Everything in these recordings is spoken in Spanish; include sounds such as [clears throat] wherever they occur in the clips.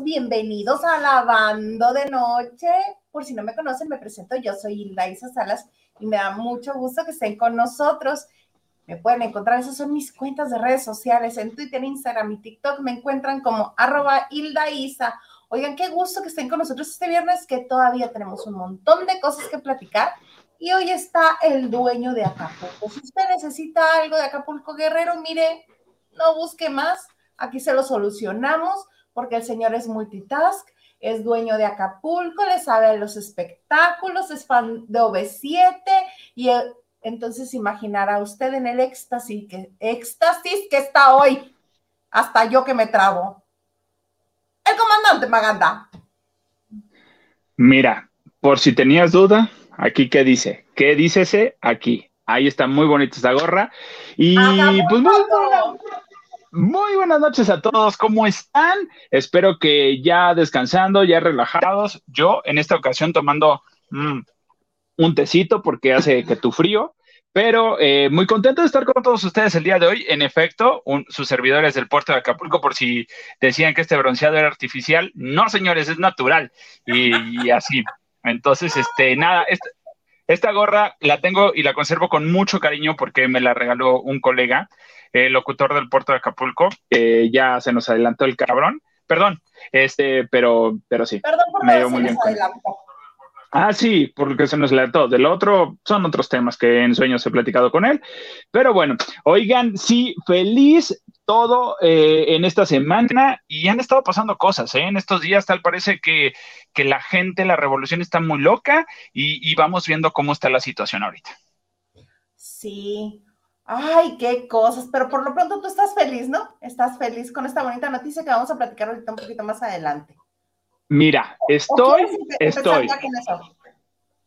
bienvenidos a Lavando de Noche. Por si no me conocen, me presento, yo soy Hilda Isa Salas y me da mucho gusto que estén con nosotros. Me pueden encontrar, esas son mis cuentas de redes sociales, en Twitter, Instagram y TikTok me encuentran como arroba Hilda Isa. Oigan, qué gusto que estén con nosotros este viernes, que todavía tenemos un montón de cosas que platicar. Y hoy está el dueño de Acapulco. Si usted necesita algo de Acapulco Guerrero, mire, no busque más Aquí se lo solucionamos porque el señor es multitask, es dueño de Acapulco, le sabe los espectáculos, es fan de OV7 y entonces imaginará usted en el éxtasis que, éxtasis que está hoy. Hasta yo que me trabo. El comandante Maganda. Mira, por si tenías duda, aquí qué dice, qué dice ese aquí. Ahí está muy bonita esta gorra. Y pues muy buenas noches a todos, ¿cómo están? Espero que ya descansando, ya relajados. Yo en esta ocasión tomando mm, un tecito porque hace que tu frío, pero eh, muy contento de estar con todos ustedes el día de hoy. En efecto, sus servidores del puerto de Acapulco, por si decían que este bronceado era artificial, no señores, es natural y, así. Entonces, este, nada, esta, esta gorra la tengo y la conservo con mucho cariño porque me la regaló un colega el locutor del puerto de Acapulco, ya se nos adelantó el cabrón. Perdón, este, pero, pero sí. Perdón por me dio muy bien. Ah, sí, porque se nos adelantó. Del otro son otros temas que en sueños he platicado con él. Pero bueno, oigan, sí, feliz todo eh, en esta semana y han estado pasando cosas, ¿eh? En estos días tal parece que, que la gente, la revolución está muy loca y, y vamos viendo cómo está la situación ahorita. Sí, Ay, qué cosas, pero por lo pronto tú estás feliz, ¿no? Estás feliz con esta bonita noticia que vamos a platicar ahorita un poquito más adelante. Mira, estoy, estoy.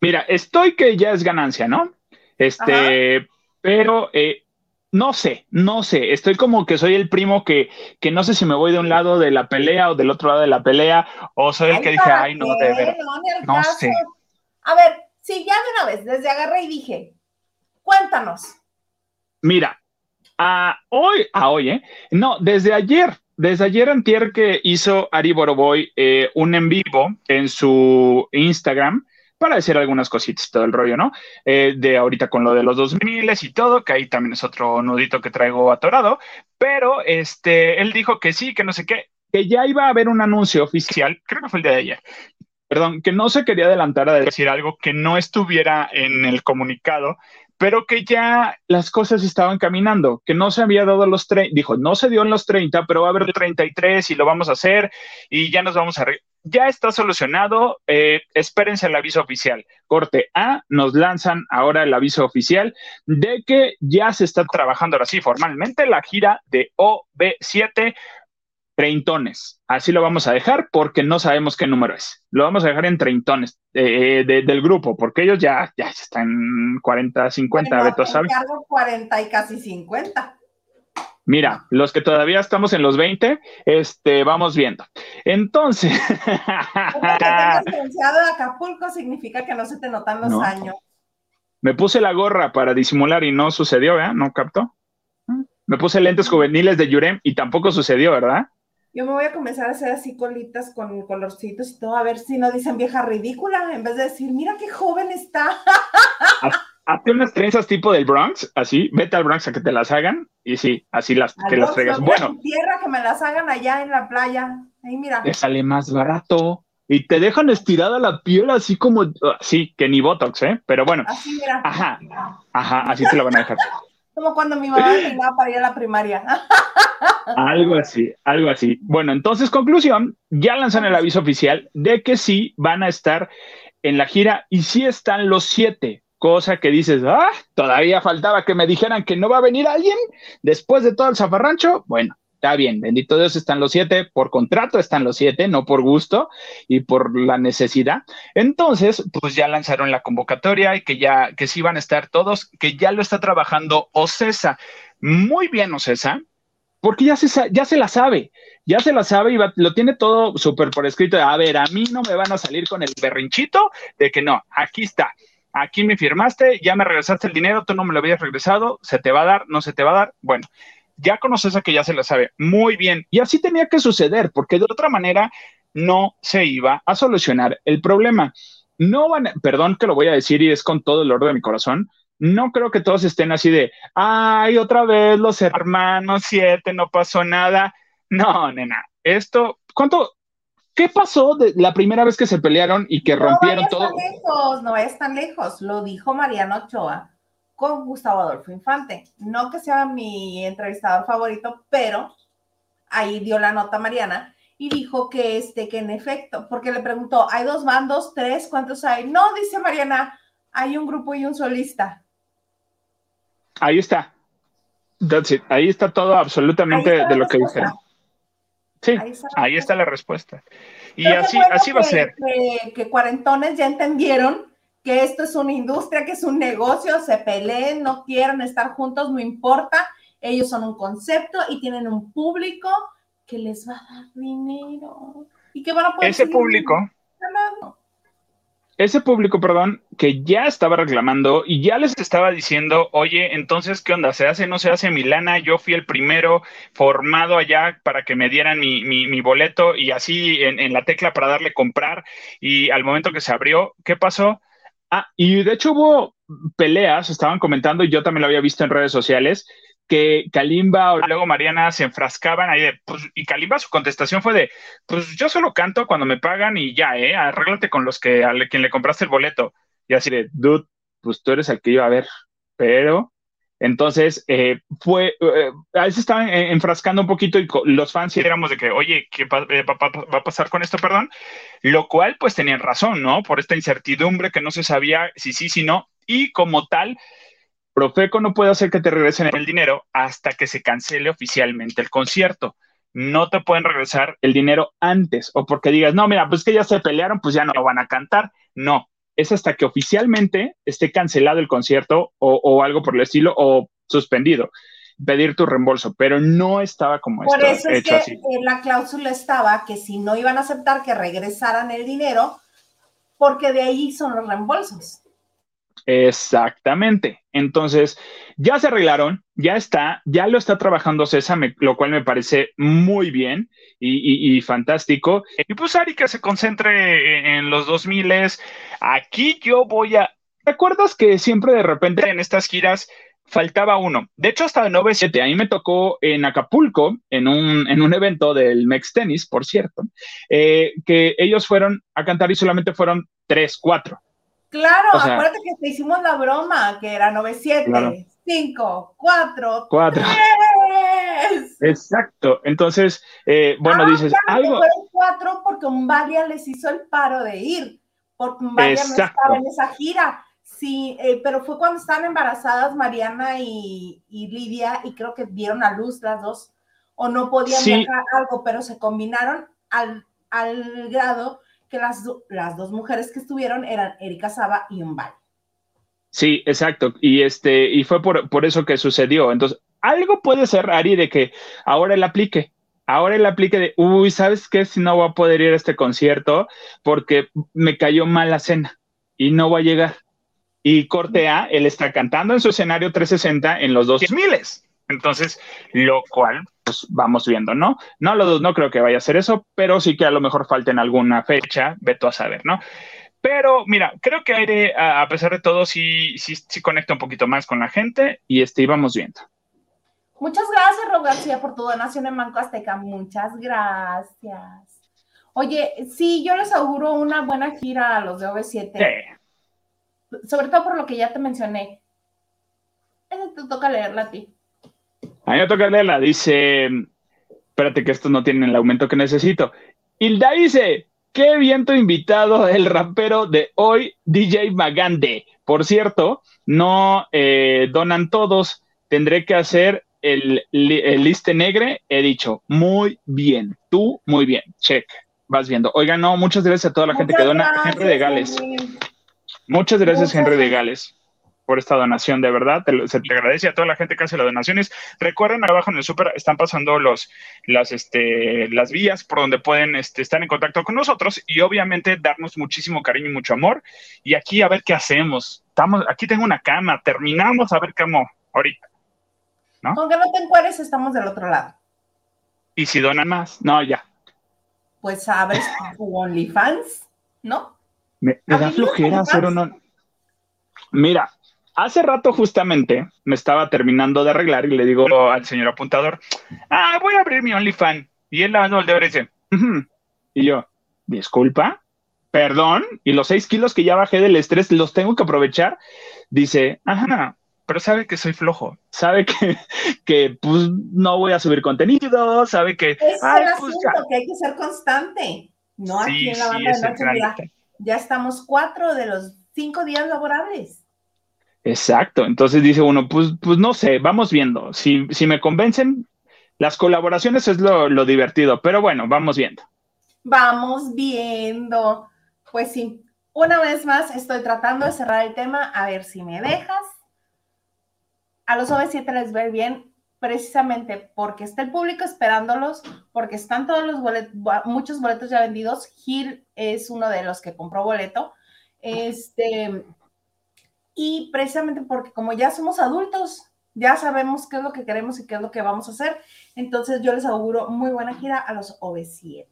Mira, estoy que ya es ganancia, ¿no? Este, pero eh, no sé, no sé, estoy como que soy el primo que, que no sé si me voy de un lado de la pelea o del otro lado de la pelea, o soy el que dije, ay, no, de ver, no, sé. A ver, sí, ya de una vez, desde agarré y dije, cuéntanos, Mira, a hoy, a hoy, ¿eh? No, desde ayer, desde ayer antier que hizo Ari Boroboy eh, un en vivo en su Instagram para decir algunas cositas, todo el rollo, ¿no? Eh, de ahorita con lo de los 2000 y todo, que ahí también es otro nudito que traigo atorado, pero este, él dijo que sí, que no sé qué, que ya iba a haber un anuncio oficial, creo que fue el día de ayer, perdón, que no se quería adelantar a decir algo que no estuviera en el comunicado pero que ya las cosas estaban caminando, que no se había dado los 30, dijo, no se dio en los 30, pero va a haber 33 y lo vamos a hacer y ya nos vamos a... Ya está solucionado, eh, espérense el aviso oficial. Corte A, nos lanzan ahora el aviso oficial de que ya se está trabajando ahora sí formalmente la gira de OB7 treintones. Así lo vamos a dejar porque no sabemos qué número es. Lo vamos a dejar en treintones eh, del grupo, porque ellos ya, ya están 40, 50, bueno, Beto sabe. 40 y casi 50. Mira, los que todavía estamos en los 20, este, vamos viendo. Entonces. [laughs] que [laughs] de Acapulco significa que no se te notan los años. Me puse la gorra para disimular y no sucedió, ¿verdad? ¿No captó? Me puse lentes juveniles de Yurem y tampoco sucedió, ¿verdad? Yo me voy a comenzar a hacer así colitas con colorcitos y todo, a ver si no dicen vieja ridícula, en vez de decir, mira qué joven está. Hazte unas trenzas tipo del Bronx, así, vete al Bronx a que te las hagan y sí, así las, que las traigas. Bueno. Tierra que me las hagan allá en la playa. Ahí mira. Te sale más barato. Y te dejan estirada la piel así como, sí, que ni Botox, ¿eh? Pero bueno. Así mira. Ajá, ajá, así te lo van a dejar. [laughs] Como cuando mi mamá me para ir a la primaria. [laughs] algo así, algo así. Bueno, entonces, conclusión, ya lanzan el aviso oficial de que sí van a estar en la gira y sí están los siete, cosa que dices, ah, todavía faltaba que me dijeran que no va a venir alguien después de todo el zafarrancho. Bueno, está bien, bendito Dios, están los siete, por contrato están los siete, no por gusto y por la necesidad. Entonces, pues ya lanzaron la convocatoria y que ya, que sí van a estar todos, que ya lo está trabajando Ocesa. Muy bien, Ocesa, porque ya se, ya se la sabe, ya se la sabe y lo tiene todo súper por escrito. A ver, a mí no me van a salir con el berrinchito de que no, aquí está. Aquí me firmaste, ya me regresaste el dinero, tú no me lo habías regresado, se te va a dar, no se te va a dar. Bueno, ya conoces a que ya se la sabe muy bien. Y así tenía que suceder, porque de otra manera no se iba a solucionar el problema. No van, perdón que lo voy a decir y es con todo el orden de mi corazón, no creo que todos estén así de, ay, otra vez los hermanos siete, no pasó nada. No, nena, esto, ¿cuánto? ¿Qué pasó de la primera vez que se pelearon y que rompieron todo? No lejos, no es tan lejos, lo dijo Mariano Ochoa con Gustavo Adolfo Infante. No que sea mi entrevistador favorito, pero ahí dio la nota Mariana y dijo que este, que en efecto, porque le preguntó, ¿hay dos bandos, tres? ¿Cuántos hay? No, dice Mariana, hay un grupo y un solista. Ahí está. That's it. Ahí está todo absolutamente de lo que dijeron. Sí, ahí está, la respuesta. Y así, así va a ser. Que, cuarentones ya entendieron que esto es una industria, que es un negocio, se peleen, no quieren estar juntos, no importa. Ellos son un concepto y tienen un público que les va a dar dinero. Y que van a poder Ese público ese público, perdón, que ya estaba reclamando y ya les estaba diciendo, oye, entonces, ¿qué onda? ¿Se hace, no se hace Milana? Yo fui el primero formado allá para que me dieran mi, mi, boleto y así en, en, la tecla para darle comprar. Y al momento que se abrió, ¿qué pasó? Ah, y de hecho hubo peleas, estaban comentando, y yo también lo había visto en redes sociales, que Kalimba o luego Mariana se enfrascaban ahí de, pues, y Kalimba su contestación fue de, pues yo solo canto cuando me pagan y ya, ¿eh? Arréglate con los que, a quien le compraste el boleto. Y así de, dude, pues tú eres el que iba a ver. Pero, entonces, eh, fue, eh, ahí se estaban enfrascando un poquito y los fans éramos de que, oye, ¿qué eh, va, va, a pasar con esto, perdón? Lo cual, pues tenían razón, ¿no? Por esta incertidumbre que no se sabía si sí, si no. Y como tal, Profeco no puede hacer que te regresen el dinero hasta que se cancele oficialmente el concierto. No te pueden regresar el dinero antes o porque digas, no, mira, pues que ya se pelearon, pues ya no lo van a cantar. No, es hasta que oficialmente esté cancelado el concierto o, algo por el estilo o suspendido pedir tu reembolso, pero no estaba como por eso es que así. la cláusula estaba que si no iban a aceptar que regresaran el dinero, porque de ahí son los reembolsos. Exactamente. Entonces, ya se arreglaron, ya está, ya lo está trabajando César, lo cual me parece muy bien y, fantástico. Y pues Ari que se concentre en los 2000 Aquí yo voy a... ¿Te acuerdas que siempre de repente en estas giras faltaba uno? De hecho, hasta el 97, a mí me tocó en Acapulco, en un, en un evento del Mex Tennis, por cierto, eh, que ellos fueron a cantar y solamente fueron tres, cuatro. Claro, acuérdate que te hicimos la broma, que era 97, 5, 4, 4. Exacto. Entonces, eh, bueno, ah, dices algo. Fueron 4 porque Umbalia les hizo el paro de ir, porque Umbalia no estaba en esa gira. Sí, eh, pero fue cuando estaban embarazadas Mariana y, y, Lidia, y creo que dieron a luz las dos, o no podían viajar algo, pero se combinaron al, al grado las, las dos mujeres que estuvieron eran Erika Saba y Umbal. Sí, exacto. Y este, y fue por, por eso que sucedió. Entonces, algo puede ser, Ari, de que ahora él aplique. Ahora él aplique de, uy, ¿sabes qué? Si no voy a poder ir a este concierto porque me cayó mal la cena y no voy a llegar. Y cortea, él está cantando en su escenario 360 en los dos miles. Entonces, lo cual, pues vamos viendo, ¿no? No, lo, no creo que vaya a ser eso, pero sí que a lo mejor falten alguna fecha, veto a saber, ¿no? Pero mira, creo que Aire, a, pesar de todo, sí, sí, sí conecta un poquito más con la gente y este, íbamos viendo. Muchas gracias, Rob García, por tu donación en Banco Azteca. Muchas gracias. Oye, sí, yo les auguro una buena gira a los de OV7. Sobre todo por lo que ya te mencioné. te toca leerla a ti. A mí me toca leerla. Dice, espérate que esto no tiene el aumento que necesito. Hilda dice, qué viento invitado el rapero de hoy, DJ Magande. Por cierto, no eh, donan todos. Tendré que hacer el, el, liste negre. He dicho, muy bien. Tú, muy bien. Check. Vas viendo. Oiga, no, muchas gracias a toda la gente que dona. Henry de Gales. Muchas gracias, Henry de Gales por esta donación, de verdad. se te agradece a toda la gente que hace las donaciones. Recuerden, abajo en el súper están pasando los, las, este, las vías por donde pueden este, estar en contacto con nosotros y obviamente darnos muchísimo cariño y mucho amor. Y aquí a ver qué hacemos. Estamos, aquí tengo una cama, terminamos a ver cómo ahorita. ¿no? Con que no te encueres, estamos del otro lado. Y si donan más, no, ya. Pues abres [laughs] tu OnlyFans, ¿no? Me, me da flojera hacer un... Mira, hace rato justamente me estaba terminando de arreglar y le digo al señor apuntador, ah, voy a abrir mi OnlyFans. Y él lavando el dedo dice, "Ujú". y yo, disculpa, perdón, y los seis kilos que ya bajé del estrés los tengo que aprovechar. Dice, ajá, pero sabe que soy flojo, sabe que, que pues no voy a subir contenido, sabe que, Es ay, el pues asunto, que hay que ser constante. No aquí en la banda de noche, ya estamos cuatro de los cinco días laborables. Exacto. Entonces dice uno, pues, pues no sé, vamos viendo. Si, si me convencen, las colaboraciones es lo, lo divertido, pero bueno, vamos viendo. Vamos viendo. Pues sí, una vez más estoy tratando de cerrar el tema, a ver si me dejas. A los OV7 les ir bien precisamente porque está el público esperándolos, porque están todos los boletos, muchos boletos ya vendidos. Gil es uno de los que compró boleto. Este, y precisamente porque como ya somos adultos, ya sabemos qué es lo que queremos y qué es lo que vamos a hacer. Entonces yo les auguro muy buena gira a los OV7.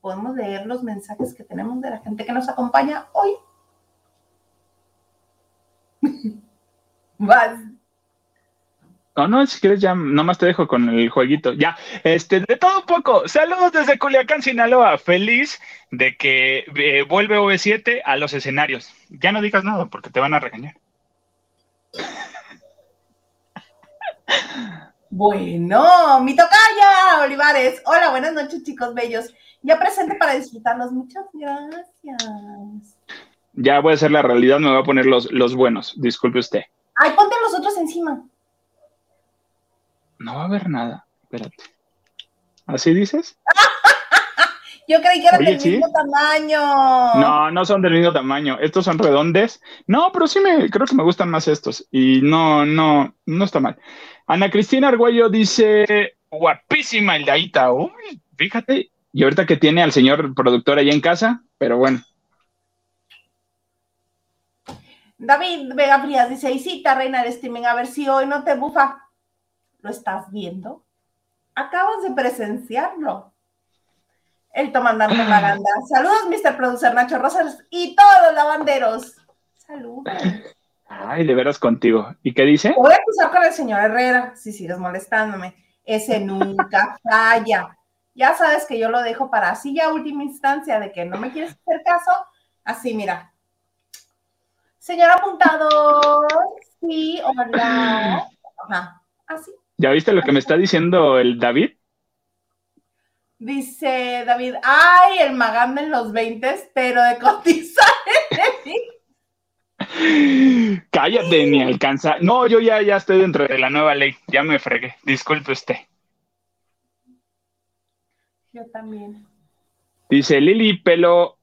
Podemos leer los mensajes que tenemos de la gente que nos acompaña hoy. [laughs] Vas. No, no, si quieres ya nomás te dejo con el jueguito. Ya, este, de todo un poco. Saludos desde Culiacán, Sinaloa. Feliz de que eh, vuelve V7 a los escenarios. Ya no digas nada porque te van a regañar. Bueno, mi tocaya, Olivares. Hola, buenas noches, chicos bellos. Ya presente para disfrutarlos. Muchas gracias. Ya voy a hacer la realidad, me voy a poner los, los buenos. Disculpe usted. Ay, ponte los otros encima. No va a haber nada. Espérate. ¿Así dices? [laughs] Yo creí que eran Oye, del ¿sí? mismo tamaño. No, no son del mismo tamaño. Estos son redondes. No, pero sí me creo que me gustan más estos. Y no, no, no está mal. Ana Cristina Argüello dice, guapísima el Daita. Uy, fíjate. Y ahorita que tiene al señor productor ahí en casa, pero bueno. David Vega Frías dice, Isita, reina del streaming, a ver si hoy no te bufa. ¿Lo estás viendo? Acabas de presenciarlo. El comandante Maganda. Saludos, Mr. Producer Nacho Rosas y todos los lavanderos. Saludos. Ay, de veras contigo. ¿Y qué dice? Voy a acusar con el señor Herrera, si sigues molestándome. Ese [laughs] nunca falla. Ya sabes que yo lo dejo para así ya última instancia de que no me quieres hacer caso. Así, mira. Señor apuntador, sí, hola. [clears throat] Ajá, así. ¿Ya viste lo que me está diciendo el David? Dice David, ay, el Maganda en los 20, pero de cotizar [laughs] en Cállate, ni alcanza. No, yo ya, ya estoy dentro de la nueva ley. Ya me fregué. Disculpe usted. Yo también. Dice Lili, pelo,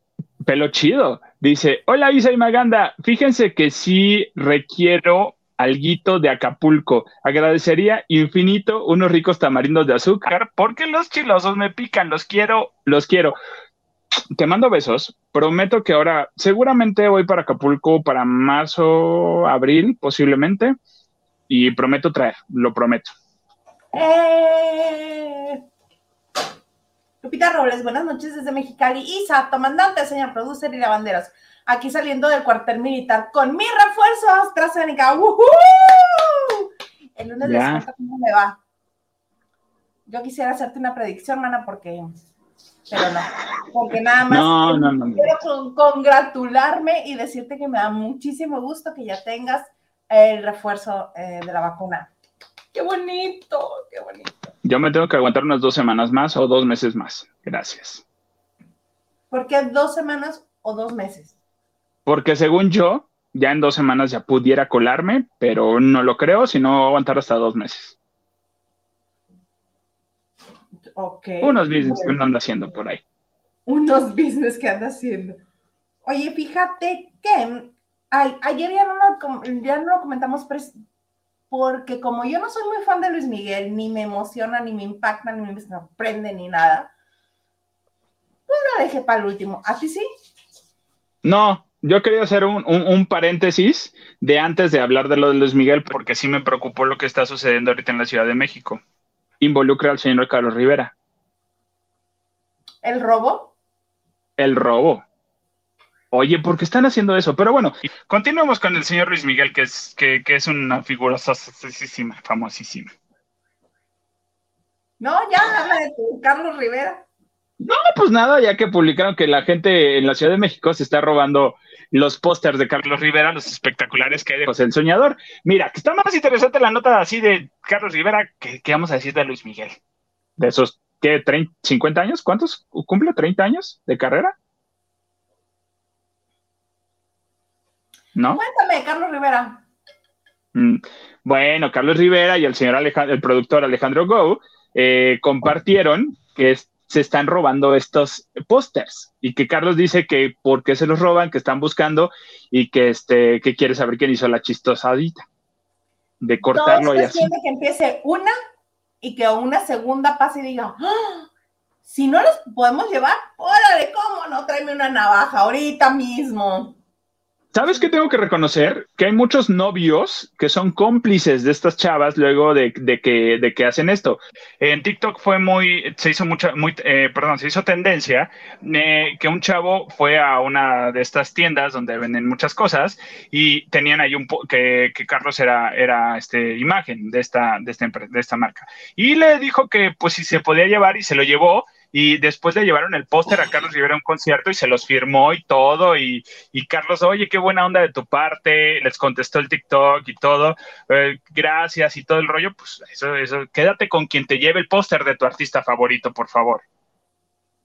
pelo chido. Dice, hola Isa y Maganda, fíjense que sí requiero alguito de Acapulco. Agradecería infinito unos ricos tamarindos de azúcar porque los chilosos me pican, los quiero, los quiero. Te mando besos. Prometo que ahora seguramente voy para Acapulco para marzo, abril, posiblemente. Y prometo traer, lo prometo. Eh... Lupita Robles, buenas noches desde Mexicali. Isa, comandante, señor producer y lavanderos. Aquí saliendo del cuartel militar con mi refuerzo AstraZeneca. ¡Woohoo! El lunes les Ya. cuento cómo me va. Yo quisiera hacerte una predicción, mana, porque. Pero no. Porque nada más. No, no, no, no. Quiero con- congratularme y decirte que me da muchísimo gusto que ya tengas el refuerzo eh, de la vacuna. ¡Qué bonito! ¡Qué bonito! Yo me tengo que aguantar unas dos semanas más o dos meses más. Gracias. ¿Por qué dos semanas o dos meses? Porque según yo, ya en dos semanas ya pudiera colarme, pero no lo creo, sino aguantar hasta dos meses. Ok. Unos business que uno anda haciendo por ahí. unos business que anda haciendo. Oye, fíjate que ay, ayer ya no, lo, ya no lo comentamos porque como yo no soy muy fan de Luis Miguel, ni me emociona, ni me impacta, ni me sorprende, ni nada, pues lo dejé para el último. ¿A ti sí? No, yo quería hacer un, paréntesis de antes de hablar de lo de Luis Miguel, porque sí me preocupó lo que está sucediendo ahorita en la Ciudad de México. Involucra al señor Carlos Rivera. ¿El robo? El robo. Oye, ¿por qué están haciendo eso? Pero bueno, continuemos con el señor Luis Miguel, que es, que, es una figura famosísima, famosísima. No, ya habla de Carlos Rivera. No, pues nada, ya que publicaron que la gente en la Ciudad de México se está robando los pósters de Carlos Rivera, los espectaculares que hay de José el Soñador. Mira, que está más interesante la nota así de Carlos Rivera que, vamos a decir de Luis Miguel. De esos, ¿qué? 30, ¿50 años? ¿Cuántos? ¿Cumple 30 años de carrera? ¿No? Cuéntame, Carlos Rivera. Mm, bueno, Carlos Rivera y el señor Alejandro, el productor Alejandro Go eh, compartieron que es se están robando estos pósters y que Carlos dice que por qué se los roban, que están buscando y que este que quiere saber quién hizo la chistosadita de cortarlo y así. que empiece una y que una segunda pase y diga, ¡Ah! si no los podemos llevar, órale, ¿cómo no? Tráeme una navaja ahorita mismo. ¿Sabes qué tengo que reconocer? Que hay muchos novios que son cómplices de estas chavas luego de, que, de que hacen esto. En TikTok fue muy, se hizo mucha, muy, eh, perdón, se hizo tendencia eh, que un chavo fue a una de estas tiendas donde venden muchas cosas y tenían ahí un, que, que Carlos era, este, imagen de esta, de esta, de esta marca. Y le dijo que pues si se podía llevar y se lo llevó y después le llevaron el póster a Carlos Rivera a un concierto y se los firmó y todo, y, Carlos, oye, qué buena onda de tu parte, les contestó el TikTok y todo, eh, gracias y todo el rollo, pues eso, eso, quédate con quien te lleve el póster de tu artista favorito, por favor.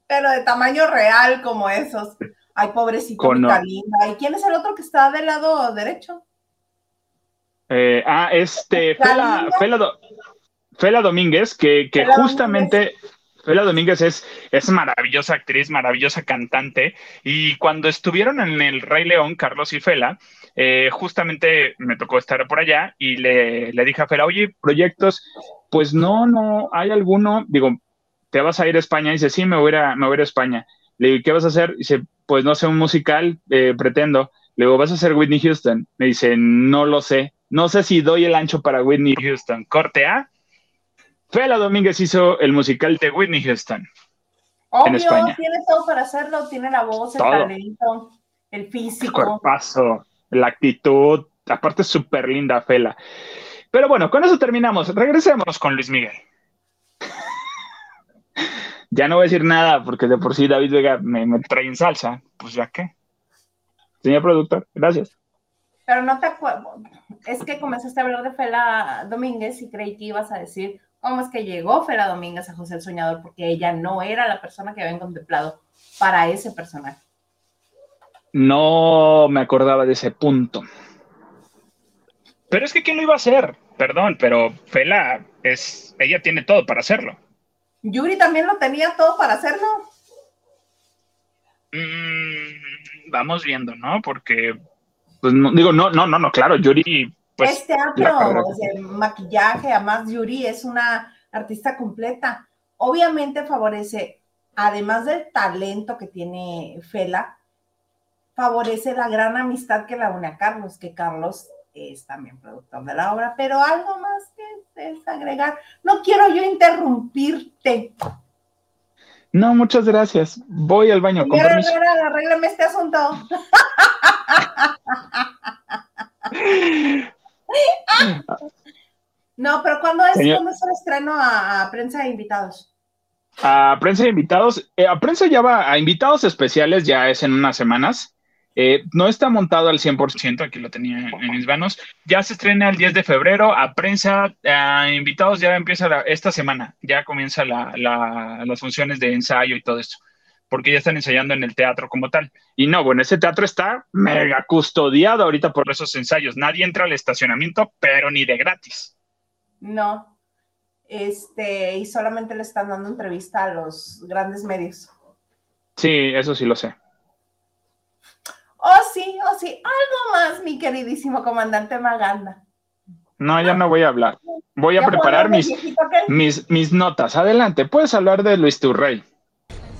Pero de tamaño real como esos. Ay, pobrecito, linda. ¿Y quién es el otro que está del lado derecho? Eh, ah, este, Fela, Fela, Domínguez, que, que justamente... Fela Domínguez es, es maravillosa actriz, maravillosa cantante. Y cuando estuvieron en el Rey León, Carlos y Fela, eh, justamente me tocó estar por allá y le, le dije a Fela, oye, proyectos, pues no, no, hay alguno. Digo, ¿te vas a ir a España? Y dice, sí, me voy a, me voy a, ir a España. Le digo, ¿qué vas a hacer? dice, pues no sé, un musical, eh, pretendo. Le digo, ¿vas a hacer Whitney Houston? Me dice, no lo sé. No sé si doy el ancho para Whitney Houston. Corte A Fela Domínguez hizo el musical de Whitney Houston. Obvio, tiene todo para hacerlo, tiene la voz, el talento, el físico. El cuerpazo, la actitud, aparte súper linda Fela. Pero bueno, con eso terminamos. Regresemos con Luis Miguel. [laughs] ya no voy a decir nada porque de por sí David Vega me, me trae en salsa. Pues ya qué. Señor productor, gracias. Pero no te acuerdo. Es que comenzaste a hablar de Fela Domínguez y creí que ibas a decir cómo es que llegó Fela Domínguez a José el Soñador, porque ella no era la persona que habían contemplado para ese personaje. No me acordaba de ese punto. Pero es que ¿quién lo iba a hacer? Perdón, pero Fela es, ella tiene todo para hacerlo. Yuri también lo tenía todo para hacerlo. Mm, vamos viendo, ¿no? Porque, pues digo, no, no, no, no, claro, Yuri pues, este teatro, el maquillaje, además Yuri es una artista completa. Obviamente favorece, además del talento que tiene Fela, favorece la gran amistad que la une a Carlos, que Carlos es también productor de la obra, pero algo más que desagregar. No quiero yo interrumpirte. No, muchas gracias. Voy al baño. Con arréglame este asunto. [laughs] No, pero ¿cuándo es, el estreno a, prensa de invitados? A prensa de invitados, eh, a prensa ya va, a invitados especiales ya es en unas semanas. Eh, no está montado al 100%, aquí lo tenía en mis manos. Ya se estrena el 10 de febrero. A prensa, a invitados ya empieza esta semana. Ya comienza las funciones de ensayo y todo esto porque ya están ensayando en el teatro como tal. Y no, bueno, ese teatro está mega custodiado ahorita por esos ensayos. Nadie entra al estacionamiento, pero ni de gratis. No. Este, y solamente le están dando entrevista a los grandes medios. Sí, eso sí lo sé. Oh, sí, oh, sí. Algo más, mi queridísimo comandante Maganda. No, ya no voy a hablar. Voy a preparar mis, mis, mis notas. Adelante, puedes hablar de Luis Turrey.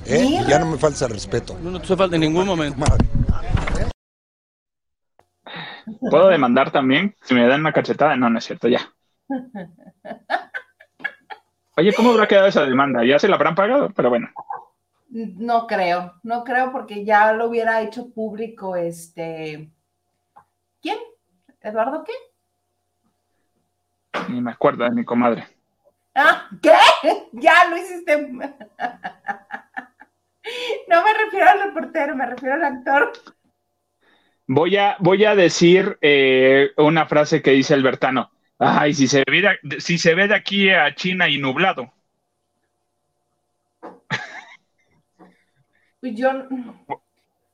¿Eh? Ya no me falta respeto. No, no te falta en ningún momento. ¿Puedo demandar también? Si me dan una cachetada, no, no es cierto, ya. Oye, ¿cómo habrá quedado esa demanda? Ya se la habrán pagado, pero bueno. No creo, no creo porque ya lo hubiera hecho público este. ¿Quién? ¿Eduardo qué? Ni me acuerdo de mi comadre. Ah, ¿qué? [laughs] Ya lo hiciste. [laughs] No me refiero al reportero, me refiero al actor. Voy a, voy a decir eh, una frase que dice Albertano. Ay, si se, ve de, si se ve de aquí a China y nublado. Pues yo.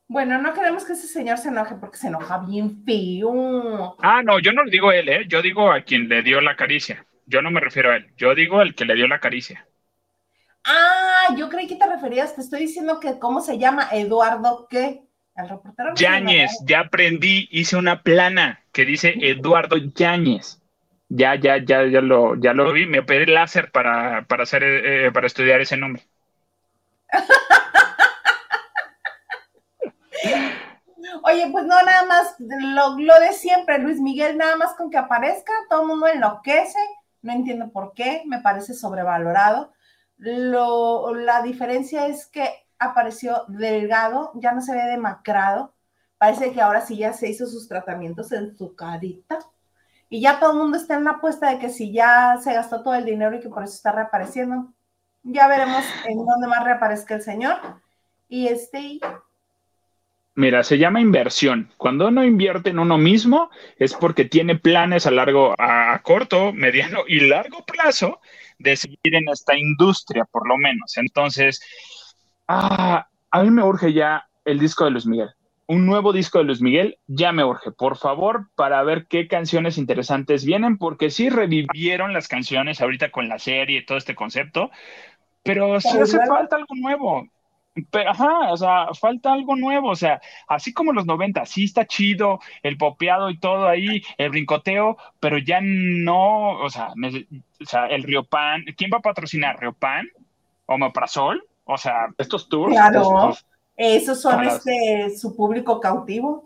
Bueno, no queremos que ese señor se enoje porque se enoja bien feo. Ah, no, yo no lo digo él, ¿eh? Yo digo a quien le dio la caricia. Yo no me refiero a él. Yo digo al que le dio la caricia. Ah, yo creí que te referías, te estoy diciendo que cómo se llama Eduardo qué. El reportero. Yáñez, ya aprendí, hice una plana que dice Eduardo Yáñez. Ya, ya, ya, ya lo, ya lo vi, me pedí láser para, para hacer, eh, para estudiar ese nombre. [laughs] Oye, pues no, nada más lo, lo, de siempre, Luis Miguel, nada más con que aparezca, todo el mundo enloquece, no entiendo por qué, me parece sobrevalorado. Lo, la diferencia es que apareció delgado, ya no se ve demacrado, parece que ahora sí ya se hizo sus tratamientos en su carita. Y ya todo el mundo está en la apuesta de que si ya se gastó todo el dinero y que por eso está reapareciendo. Ya veremos en dónde más reaparezca el señor. Y este, Mira, se llama inversión. Cuando uno invierte en uno mismo es porque tiene planes a largo, a corto, [laughs] mediano y largo plazo de seguir en esta industria, por lo menos. Entonces, ah, a mí me urge ya el disco de Luis Miguel. Un nuevo disco de Luis Miguel ya me urge, por favor, para ver qué canciones interesantes vienen, porque sí revivieron las canciones ahorita con la serie y todo este concepto, pero sí hace falta algo nuevo. Pero, ajá, o sea, falta algo nuevo, o sea, así como los 90, sí está chido el popeado y todo ahí, el brincoteo, pero ya no, o sea, o sea el Pan, ¿quién va a patrocinar? ¿Riopan? ¿Omeprazol? O sea, estos tours. Claro, esos son este, su público cautivo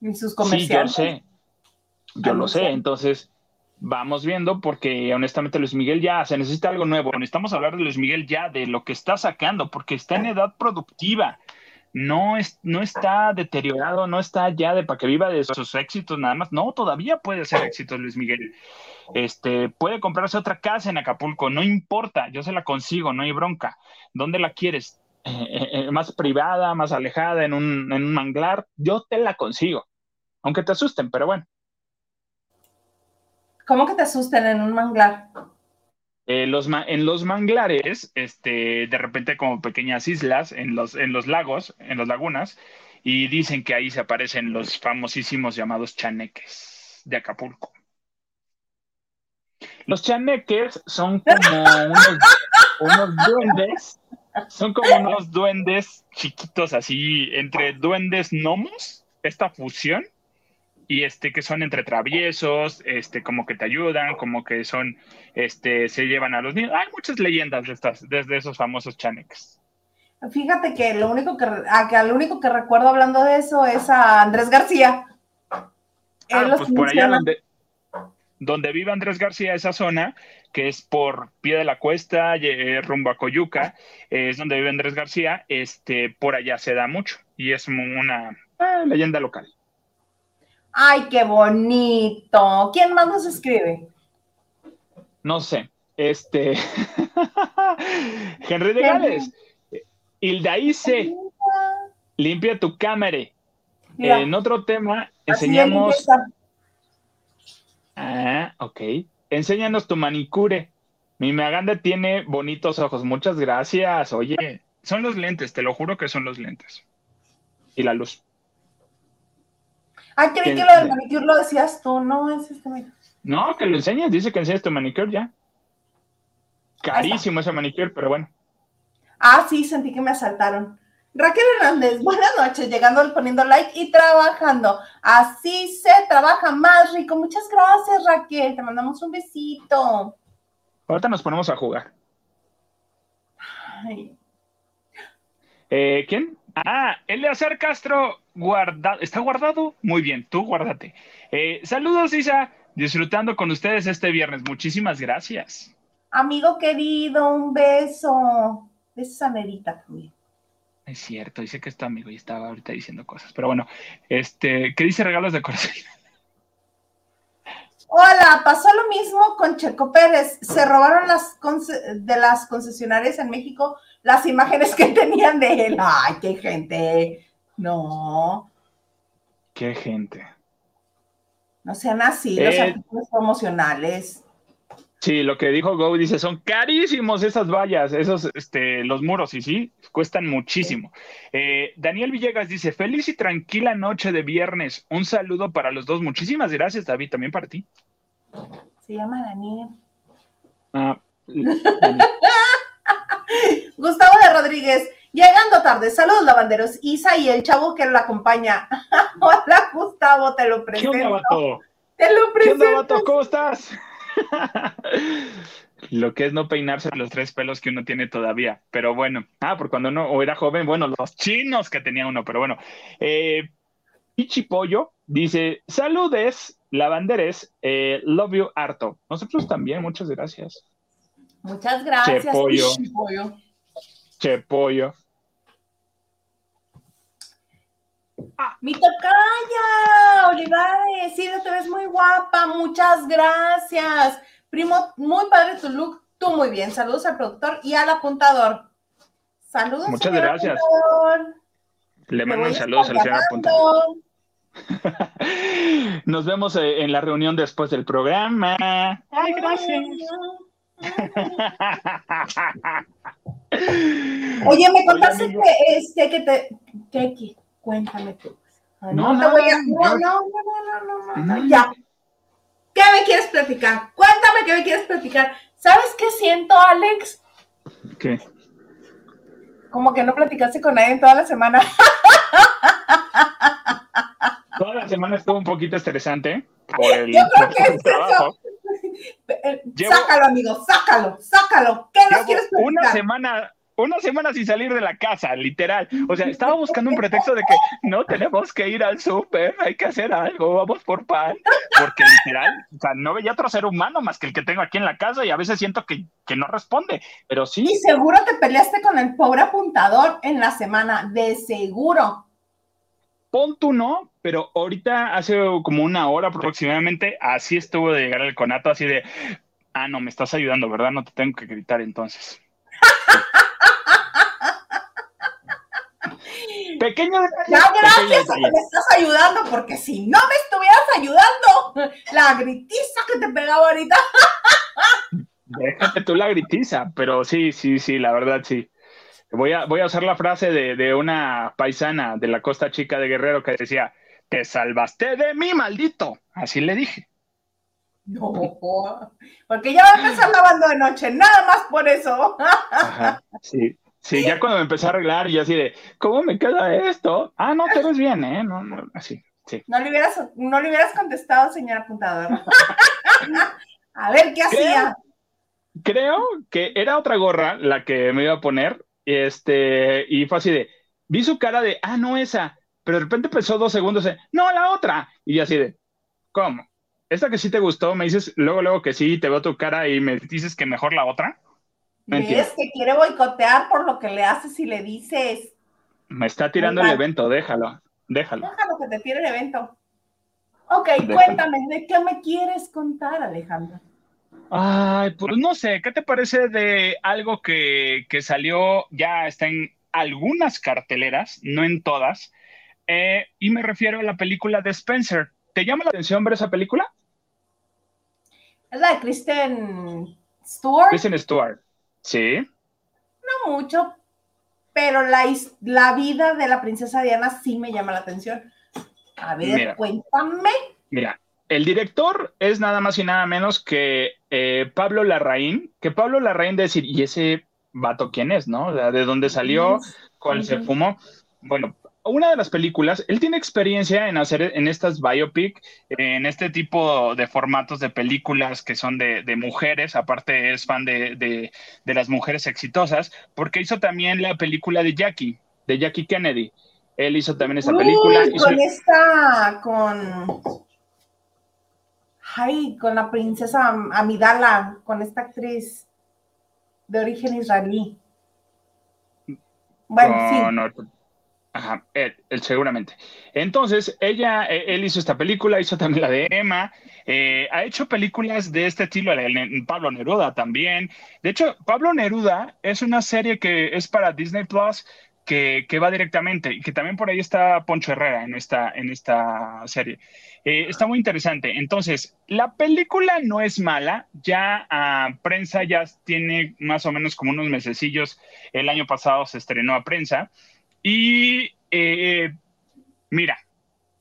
y sus comerciales. Sí, yo sé, yo lo sé, entonces vamos viendo porque honestamente Luis Miguel ya se necesita algo nuevo. Necesitamos hablar de Luis Miguel ya, de lo que está sacando, porque está en edad productiva. No, es, no está deteriorado, no está ya de para que viva de sus éxitos nada más. No, todavía puede ser éxito Luis Miguel. Este, puede comprarse otra casa en Acapulco, no importa, yo se la consigo, no hay bronca. ¿Dónde la quieres? Eh, eh, eh, más privada, más alejada, en un, en un manglar, yo te la consigo. Aunque te asusten, pero bueno. ¿Cómo que te asusten en un manglar? Eh, en los manglares, este, de repente como pequeñas islas en los, en los lagos, en las lagunas, y dicen que ahí se aparecen los famosísimos llamados chaneques de Acapulco. Los chaneques son como unos, unos duendes, son como unos duendes chiquitos así, entre duendes gnomos, esta fusión, y este que son entre traviesos, este como que te ayudan, como que son este se llevan a los niños. Hay muchas leyendas de estas desde esos famosos chaneques. Fíjate que lo único que a, que lo único que recuerdo hablando de eso es a Andrés García. Ah, pues por allá donde, donde vive Andrés García, esa zona, que es por pie de la cuesta, eh, rumbo a Coyuca, es donde vive Andrés García, este, por allá se da mucho y es una eh, leyenda local. Ay, qué bonito. ¿Quién más nos escribe? No sé. Este. [laughs] Henry de Gales. Hilda Ice. Limpia tu cámara. en otro tema, enseñamos. Ah, ok. Enséñanos tu manicure. Mi Maganda tiene bonitos ojos. Muchas gracias. Oye, son los lentes, te lo juro que son los lentes. Y la luz. Ah, creí que lo del manicure lo decías tú, no es este No, que lo enseñes, dice que enseñes tu manicure ya. Carísimo ese manicure, pero bueno. Ah, sí, sentí que me asaltaron. Raquel Hernández, [laughs] buenas noches, llegando, poniendo like y trabajando. Así se trabaja más rico. Muchas gracias, Raquel. Te mandamos un besito. Ahorita nos ponemos a jugar. Eh, ¿Quién? Ah, Eleazar Castro, guardado. ¿Está guardado? Muy bien, tú guárdate. Eh, saludos, Isa. Disfrutando con ustedes este viernes. Muchísimas gracias. Amigo querido, un beso. Besos a Nerita también. Es cierto, dice que es tu amigo y estaba ahorita diciendo cosas. Pero bueno, este, ¿qué dice regalos de corazón? Hola, pasó lo mismo con Checo Pérez. Se robaron las de las concesionarias en México las imágenes que tenían de él. Ay, qué gente. No. Qué gente. No sean así los eh, artículos promocionales. Sí, lo que dijo Go dice, son carísimos esas vallas, esos, este, los muros, y sí, cuestan muchísimo. Eh, Daniel Villegas dice, feliz y tranquila noche de viernes. Un saludo para los dos. Muchísimas gracias, David, también para ti. Se llama Daniel. Ah, [laughs] Gustavo de Rodríguez, llegando tarde. Saludos, lavanderos. Isa y el chavo que lo acompaña. [laughs] Hola, Gustavo, te lo presento. ¿Qué onda, Te lo presento. ¿Qué onda, ¿Cómo estás? [laughs] Lo que es no peinarse los tres pelos que uno tiene todavía. Pero bueno, ah, por cuando uno era joven, bueno, los chinos que tenía uno, pero bueno. Eh, Pollo dice: Saludes, lavanderes, eh, love you harto. Nosotros también, muchas gracias. Muchas gracias, che pollo. Che pollo. Ah. Mi tocaya, Olivares, sí, te ves muy guapa, muchas gracias. Primo, muy padre tu look, tú muy bien. Saludos al productor y al apuntador. Saludos. Muchas gracias. Le mando saludos al señor apuntador. [laughs] Nos vemos eh, en la reunión después del programa. Ay, gracias. [laughs] Oye, me contaste que, este, que te, que, Cuéntame tú. no, no, voy a... no, no, no, no, no, ya. ¿Qué me quieres platicar? Cuéntame qué me quieres platicar. ¿Sabes qué siento, Alex? ¿Qué? Como que no platicaste con nadie en toda la semana. [laughs] Toda la semana estuvo un poquito estresante por el, Yo creo que es trabajo. Sácalo, amigo, sácalo, sácalo. ¿Qué nos quieres platicar? Una semana, una semana sin salir de la casa, literal. O sea, estaba buscando un pretexto de que no tenemos que ir al súper, hay que hacer algo, vamos por pan. Porque literal, o sea, no veía otro ser humano más que el que tengo aquí en la casa y a veces siento que, que no responde, pero sí. Y seguro te peleaste con el pobre apuntador en la semana, de seguro. Pon tú no, pero ahorita hace como una hora aproximadamente, así estuvo de llegar al conato, así de, ah, no, me estás ayudando, ¿verdad? No te tengo que gritar entonces. [laughs] Pequeño Ya, gracias a que me estás ayudando, porque si no me estuvieras ayudando, la gritiza que te pegaba ahorita. [laughs] Déjate tú la gritiza, pero sí, sí, sí, la verdad sí. Voy a, voy a usar la frase de, de una paisana de la costa chica de Guerrero que decía, te salvaste de mí, maldito. Así le dije. No, porque ya va a empezar lavando de noche, nada más por eso. Ajá, sí. Sí, ya cuando me empecé a arreglar, y así de, ¿cómo me queda esto? Ah, no, te ves bien, ¿eh? No, no, así, sí. No le hubieras, no le hubieras contestado, señor apuntador. [laughs] a ver, ¿qué hacía? Creo que era otra gorra la que me iba a poner, este, y fue así de, vi su cara de, ah, no esa, pero de repente pensó dos segundos de, no, la otra, y así de, ¿cómo? ¿Esta que sí te gustó? Me dices luego, luego que sí, te veo tu cara y me dices que mejor la otra. Es que quiere boicotear por lo que le haces y le dices. Me está tirando el evento, déjalo, déjalo. Déjalo que te tire el evento. Ok, cuéntame, ¿de qué me quieres contar, Alejandra? Ay, pues no sé, ¿qué te parece de algo que, salió, ya está en algunas carteleras, no en todas, eh, y me refiero a la película de Spencer. ¿Te llama la atención ver esa película? Es la de Kristen Stewart. Kristen Stewart. Sí. No mucho, pero la, la vida de la princesa Diana sí me llama la atención. A ver, cuéntame. Mira, el director es nada más y nada menos que eh, Pablo Larraín, que Pablo Larraín decir, ¿y ese vato quién es, no? ¿De dónde salió? ¿Cuál se fumó? Bueno, una de las películas, él tiene experiencia en hacer en estas biopic, en este tipo de formatos de películas que son de, mujeres, aparte es fan de, las mujeres exitosas, porque hizo también la película de Jackie, de Jackie Kennedy. Él hizo también esta película. Con esta, con. Ay, con la princesa Amidala, con esta actriz de origen israelí. Bueno, sí. Ajá, él, seguramente. Entonces, ella, e, él hizo esta película, hizo también la de Emma, eh, ha hecho películas de este estilo, Pablo Neruda también. De hecho, Pablo Neruda es una serie que es para Disney Plus, que, va directamente y que también por ahí está Poncho Herrera en esta, en esta serie. Eh, está muy interesante. Entonces, la película no es mala, ya a prensa ya tiene más o menos como unos mesecillos, el año pasado se estrenó a prensa y eh, mira,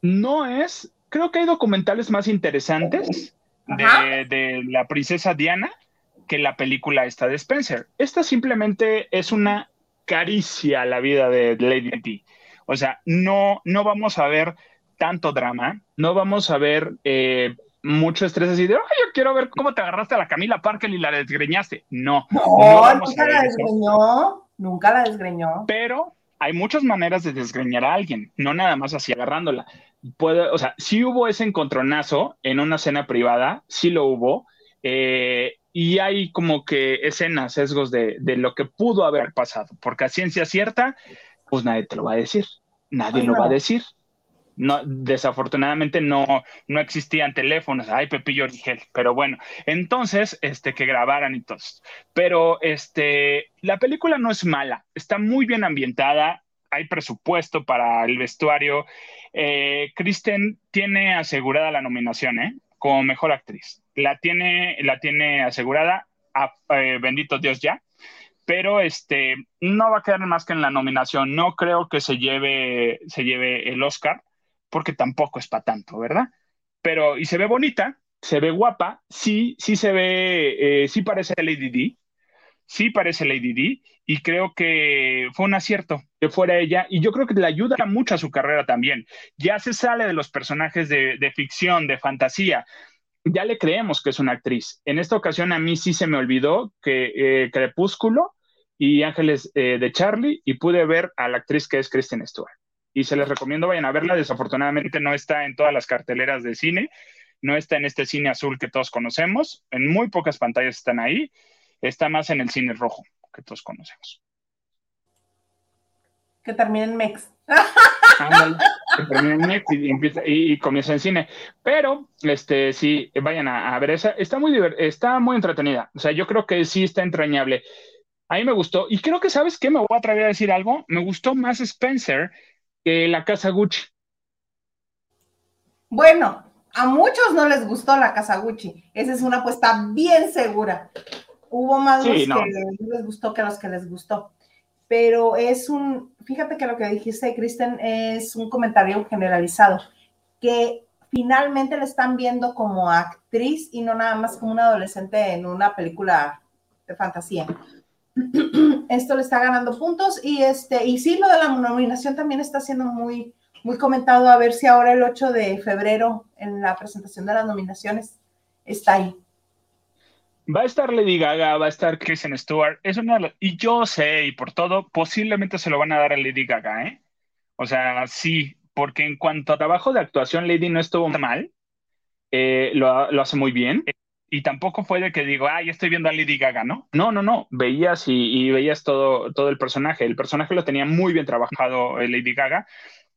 no es, creo que hay documentales más interesantes de, de la princesa Diana que la película esta de Spencer. Esta simplemente es una caricia la vida de Lady Di. O sea, no, no vamos a ver tanto drama, no vamos a ver eh, mucho estrés así de, ay, yo quiero ver cómo te agarraste a la Camila Parker y la desgreñaste. No. No, nunca la desgreñó, nunca la desgreñó. Pero hay muchas maneras de desgreñar a alguien, no nada más así agarrándola. Puede, o sea, sí hubo ese encontronazo en una cena privada, sí lo hubo, eh, y hay como que escenas, sesgos de, lo que pudo haber pasado, porque a ciencia cierta, pues nadie te lo va a decir, nadie lo va a decir. No, desafortunadamente no, no existían teléfonos, ay Pepillo Origel, pero bueno, entonces, este, que grabaran y todo. Pero este, la película no es mala, está muy bien ambientada, hay presupuesto para el vestuario. Eh, Kristen tiene asegurada la nominación, ¿eh? Como mejor actriz la tiene, la tiene asegurada, eh, bendito Dios ya, pero este, no va a quedar más que en la nominación. No creo que se lleve, se lleve el Oscar, porque tampoco es para tanto, ¿verdad? Pero, y se ve bonita, se ve guapa, sí, sí se ve, eh, sí parece Lady D, sí parece Lady D, y creo que fue un acierto que fuera ella, y yo creo que le ayuda mucho a su carrera también. Ya se sale de los personajes de, ficción, de fantasía, ya le creemos que es una actriz. En esta ocasión a mí sí se me olvidó que eh, Crepúsculo y Ángeles eh, de Charlie y pude ver a la actriz que es Kristen Stewart. Y se les recomiendo vayan a verla. Desafortunadamente no está en todas las carteleras de cine, no está en este cine azul que todos conocemos. En muy pocas pantallas están ahí. Está más en el cine rojo que todos conocemos. Que termine en Mex. y, comienza en cine. Pero, este, sí, vayan a, ver esa. Está muy, está muy entretenida. O sea, yo creo que sí está entrañable. A mí me gustó. Y creo que, ¿sabes qué? Me voy a atrever a decir algo. Me gustó más Spencer que la casa Gucci. Bueno, a muchos no les gustó la casa Gucci. Esa es una apuesta bien segura. Hubo más los que les gustó que los que les gustó pero es un, fíjate que lo que dijiste, Kristen, es un comentario generalizado, que finalmente le están viendo como actriz y no nada más como una adolescente en una película de fantasía. [clears throat] Esto le está ganando puntos y este, y sí, lo de la nominación también está siendo muy, muy comentado, a ver si ahora el 8 de febrero en la presentación de las nominaciones está ahí. Va a estar Lady Gaga, va a estar Kristen Stewart. Es una y yo sé, y por todo, posiblemente se lo van a dar a Lady Gaga, ¿eh? O sea, sí, porque en cuanto a trabajo de actuación, Lady no estuvo mal. Eh, lo, hace muy bien. Y tampoco fue de que digo, ay, estoy viendo a Lady Gaga, ¿no? No, no, no. Veías y, veías todo, todo el personaje. El personaje lo tenía muy bien trabajado eh, Lady Gaga.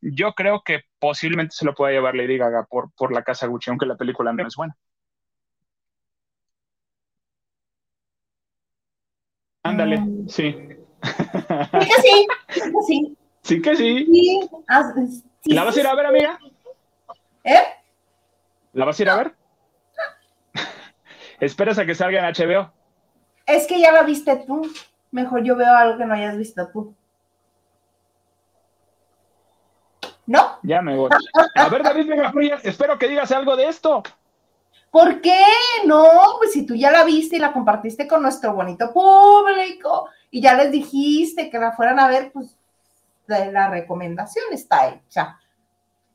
Yo creo que posiblemente se lo pueda llevar Lady Gaga por, por la casa Gucci, aunque la película no es buena. Ándale, mm. sí. Sí que sí, sí. Sí que sí. Ah, sí. ¿La vas a ir a ver, amiga? ¿Eh? ¿La vas a ir a ver? [laughs] ¿Esperas a que salga en HBO? Es que ya la viste tú. Mejor yo veo algo que no hayas visto tú. ¿No? Ya me voy. A ver, David Vega espero que digas algo de esto. ¿Por qué? No, pues si tú ya la viste y la compartiste con nuestro bonito público y ya les dijiste que la fueran a ver, pues la recomendación está hecha.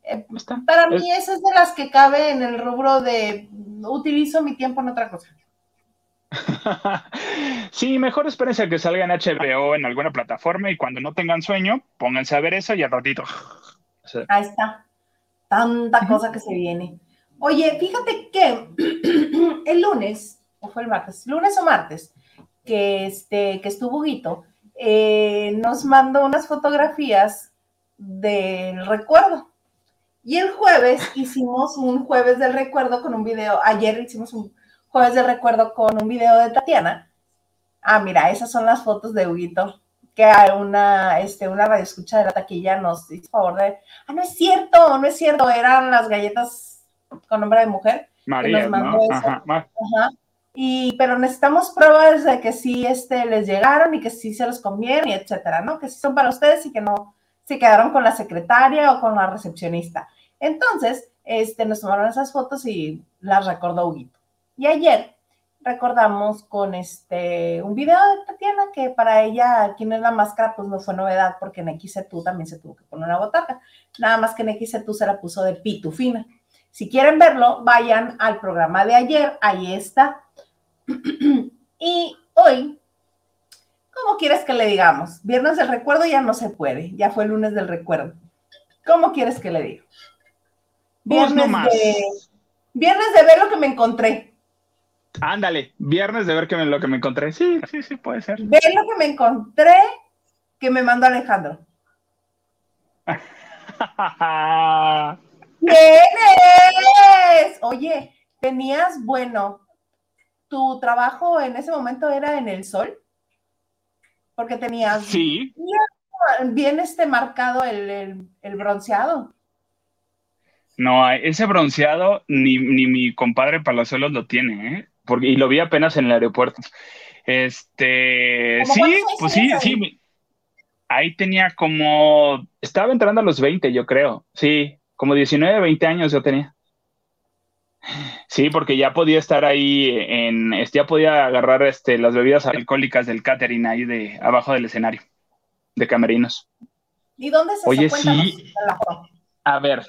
Eh, para mí esa es de las que cabe en el rubro de utilizo mi tiempo en otra cosa. [laughs] sí, mejor espérense a que salga en HBO en alguna plataforma y cuando no tengan sueño, pónganse a ver eso y al ratito. Ahí está. Tanta cosa que se viene. Oye, fíjate que [clears throat] el lunes, o fue el martes, lunes o martes, que, este, que estuvo Guito, eh, nos mandó unas fotografías del recuerdo. Y el jueves [laughs] hicimos un jueves del recuerdo con un video, ayer hicimos un jueves del recuerdo con un video de Tatiana. Ah, mira, esas son las fotos de Huguito, que hay una, este, una radio escucha de la taquilla nos hizo favor de, ah, no es cierto, no es cierto, eran las galletas con nombre de mujer. María, ¿no? Ajá, Ajá. Y, pero necesitamos pruebas de que sí este, les llegaron y que sí se los conviene, y etcétera, ¿no? Que sí son para ustedes y que no se quedaron con la secretaria o con la recepcionista. Entonces, este, nos tomaron esas fotos y las recordó Huguito. Y ayer recordamos con este un video de Tatiana que para ella quién es la máscara pues no fue novedad porque en XC2 también se tuvo que poner una botarga. Nada más que en XC2 se la puso de pitufina. Si quieren verlo, vayan al programa de ayer, ahí está. y hoy, ¿cómo quieres que le digamos? Viernes del recuerdo ya no se puede, ya fue el lunes del recuerdo. ¿Cómo quieres que le diga? Viernes, de, viernes de ver lo que me encontré. Ándale, viernes de ver que me, lo que me encontré. Sí, sí, sí, puede ser. Ver lo que me encontré que me mandó Alejandro. [laughs] ¿Quién es? Oye, tenías, bueno, tu trabajo en ese momento era en el sol, porque tenías sí. bien, este marcado el, bronceado. No, ese bronceado ni, mi compadre Palazuelos lo tiene, ¿eh? Porque, y lo vi apenas en el aeropuerto. Este, sí, pues sí, sí. Ahí tenía como, estaba entrando a los 20, yo creo. Sí, como 19, 20 años yo tenía. Sí, porque ya podía estar ahí en, ya podía agarrar este, las bebidas alcohólicas del catering ahí de abajo del escenario, de camerinos. ¿Y dónde se Oye, sí. A ver,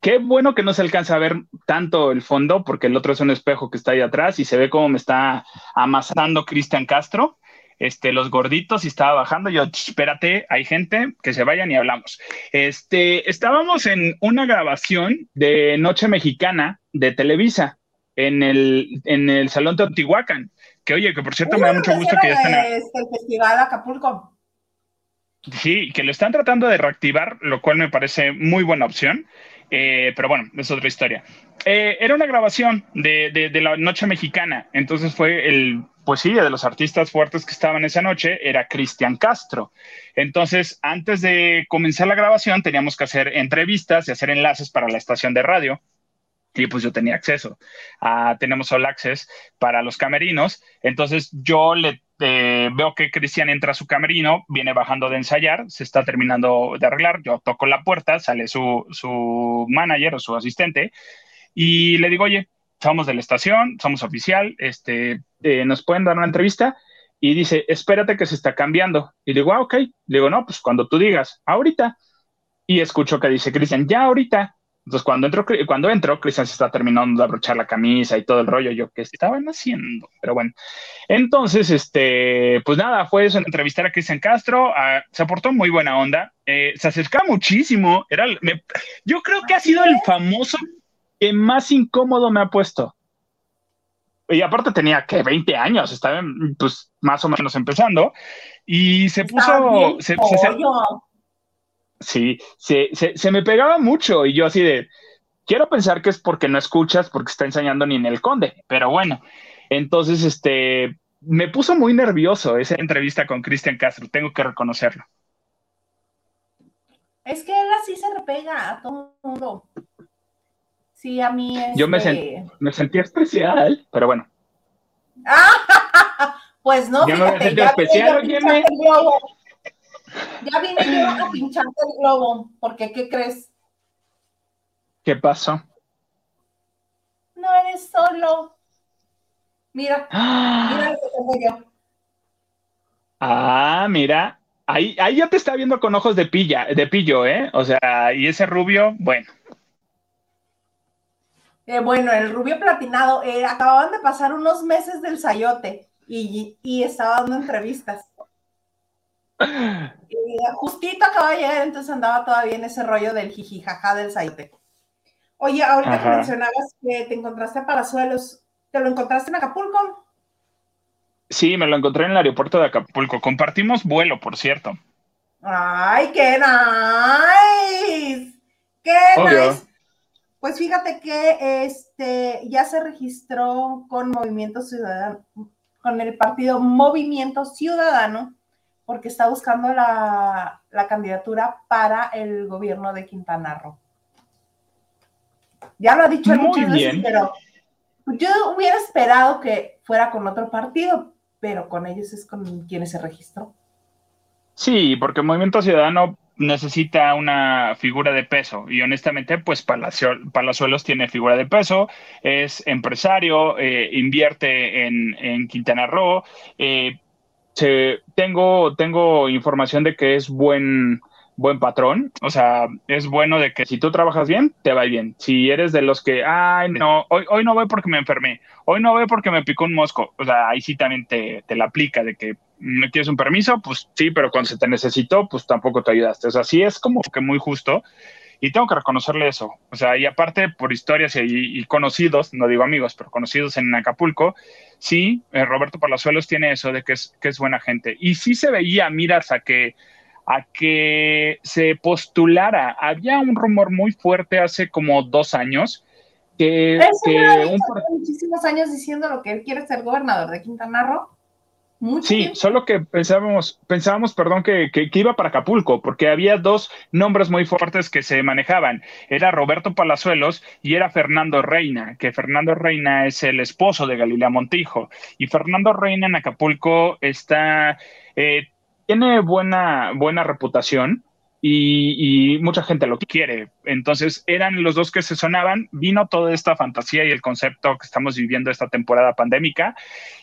qué bueno que no se alcanza a ver tanto el fondo, porque el otro es un espejo que está ahí atrás y se ve cómo me está amasando Cristian Castro este, los gorditos y estaba bajando. Yo, espérate, hay gente, que se vayan y hablamos. Este, estábamos en una grabación de Noche Mexicana de Televisa en el, en el Salón Teotihuacán. Que oye, que por cierto me da mucho gusto que ya estén. Este, el Festival Acapulco. Sí, que lo están tratando de reactivar, lo cual me parece muy buena opción. Eh, pero bueno, es otra historia. Eh, era una grabación de, de, la Noche Mexicana, entonces fue el, pues sí, de los artistas fuertes que estaban esa noche era Cristian Castro. Entonces, antes de comenzar la grabación, teníamos que hacer entrevistas y hacer enlaces para la estación de radio. Y pues yo tenía acceso. a tenemos All Access para los camerinos. Entonces yo le eh, veo que Cristian entra a su camerino, viene bajando de ensayar, se está terminando de arreglar. Yo toco la puerta, sale su, su manager o su asistente y le digo, oye, somos de la estación, somos oficial, este, eh, nos pueden dar una entrevista. Y dice, espérate que se está cambiando. Y digo, ah, ok. Le digo, no, pues cuando tú digas, ahorita. Y escucho que dice Cristian, ya ahorita. Entonces, cuando entro, cuando entro, Cristian se está terminando de abrochar la camisa y todo el rollo. Yo, ¿qué estaban haciendo? Pero bueno. Entonces, este, pues nada, fue eso, entrevistar a Cristian Castro. Ah, se aportó muy buena onda. Eh, se acercaba muchísimo. Era, yo creo que ha sido el famoso que más incómodo me ha puesto. Y aparte tenía que 20 años, estaba pues más o menos empezando y se puso... Se, sí, se, me pegaba mucho y yo así de, quiero pensar que es porque no escuchas, porque está enseñando ni en el conde, pero bueno, entonces este, me puso muy nervioso esa entrevista con Cristian Castro, tengo que reconocerlo. Es que él así se repega a todo el mundo. Sí, a mí es. Yo me, sentía me sentí especial, pero bueno. [laughs] pues no, yo fíjate, me ya especial, vine Ya vine yo a pincharte el globo, porque ¿qué crees? ¿Qué pasó? No eres solo. Mira, [gasps] mira lo que tengo yo. Ah, mira, ahí, ahí ya te está viendo con ojos de pilla, de pillo, ¿eh? O sea, y ese rubio, bueno. Eh, bueno, el rubio platinado, eh, acababan de pasar unos meses del sayote y, estaba dando entrevistas. [laughs] Y justito acaba de llegar, entonces andaba todavía en ese rollo del jijijaja del sayote. Oye, ahorita que mencionabas que te encontraste a Palazuelos, ¿te lo encontraste en Acapulco? Sí, me lo encontré en el aeropuerto de Acapulco. Compartimos vuelo, por cierto. ¡Ay, qué nice! ¡Qué nice! Pues fíjate que este ya se registró con Movimiento Ciudadano, con el partido Movimiento Ciudadano, porque está buscando la, candidatura para el gobierno de Quintana Roo. Ya lo ha dicho muchas veces, pero yo hubiera esperado que fuera con otro partido, pero con ellos es con quienes se registró. Sí, porque Movimiento Ciudadano necesita una figura de peso. Y honestamente pues Palazuelos tiene figura de peso, es empresario, eh, invierte en, Quintana Roo, eh, tengo, tengo información de que es buen, buen patrón, o sea, es bueno de que si tú trabajas bien, te va bien. Si eres de los que, ay, no, hoy, hoy no voy porque me enfermé, hoy no voy porque me picó un mosco, o sea, ahí sí también te, te la aplica de que no quieres un permiso, pues sí, pero cuando se te necesitó, pues tampoco te ayudaste. O sea, sí es como que muy justo y tengo que reconocerle eso. O sea, y aparte por historias y, conocidos, no digo amigos, pero conocidos en Acapulco, sí, eh, Roberto Palazuelos tiene eso de que es, que es buena gente. Y sí se veía miras a que a que se postulara. Había un rumor muy fuerte hace como dos años que, que muchísimos años diciendo lo que él quiere ser gobernador de Quintana Roo sí, solo que pensábamos, pensábamos, perdón, que, iba para Acapulco, porque había dos nombres muy fuertes que se manejaban. Era Roberto Palazuelos y era Fernando Reina, que Fernando Reina es el esposo de Galilea Montijo. Y Fernando Reina en Acapulco está, eh, tiene buena, buena reputación y, mucha gente lo quiere. Entonces eran los dos que se sonaban, vino toda esta fantasía y el concepto que estamos viviendo esta temporada pandémica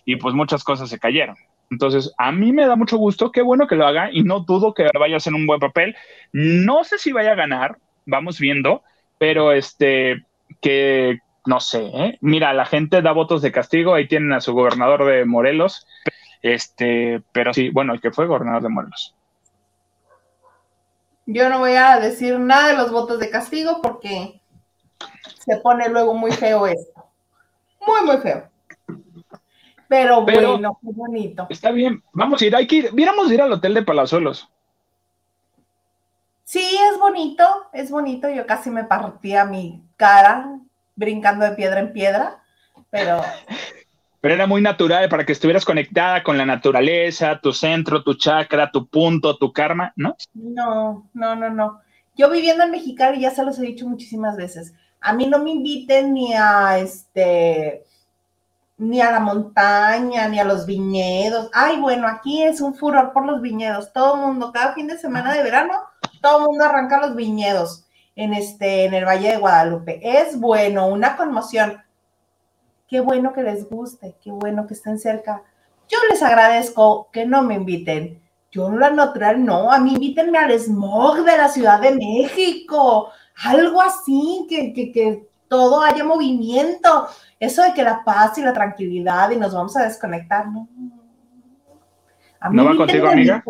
y pues muchas cosas se cayeron. Entonces, a mí me da mucho gusto, qué bueno que lo haga y no dudo que vaya a hacer un buen papel. No sé si vaya a ganar, vamos viendo, pero este, que no sé, ¿eh? mira, la gente da votos de castigo, ahí tienen a su gobernador de Morelos, este, pero sí, bueno, el que fue gobernador de Morelos. Yo no voy a decir nada de los votos de castigo porque se pone luego muy feo esto. Muy, muy feo. Pero, bueno, qué bonito. Está bien, vamos a ir, hay que ir, viéramos ir al hotel de Palazuelos. Sí, es bonito, es bonito. Yo casi me partía mi cara brincando de piedra en piedra, pero [laughs] pero era muy natural para que estuvieras conectada con la naturaleza, tu centro, tu chakra, tu punto, tu karma, ¿no? No, no, no, no. Yo viviendo en Mexicali, ya se los he dicho muchísimas veces, a mí no me inviten ni a este, ni a la montaña, ni a los viñedos. Ay, bueno, aquí es un furor por los viñedos. Todo el mundo, cada fin de semana de verano, todo el mundo arranca los viñedos en este, en el Valle de Guadalupe. Es bueno, una conmoción Qué bueno que les guste, qué bueno que estén cerca. Yo les agradezco que no me inviten. Yo la natural no, a mí invítenme al smog de la Ciudad de México, algo así, que, que, todo haya movimiento. Eso de que la paz y la tranquilidad y nos vamos a desconectar, no. A mí ¿No va contigo, amiga?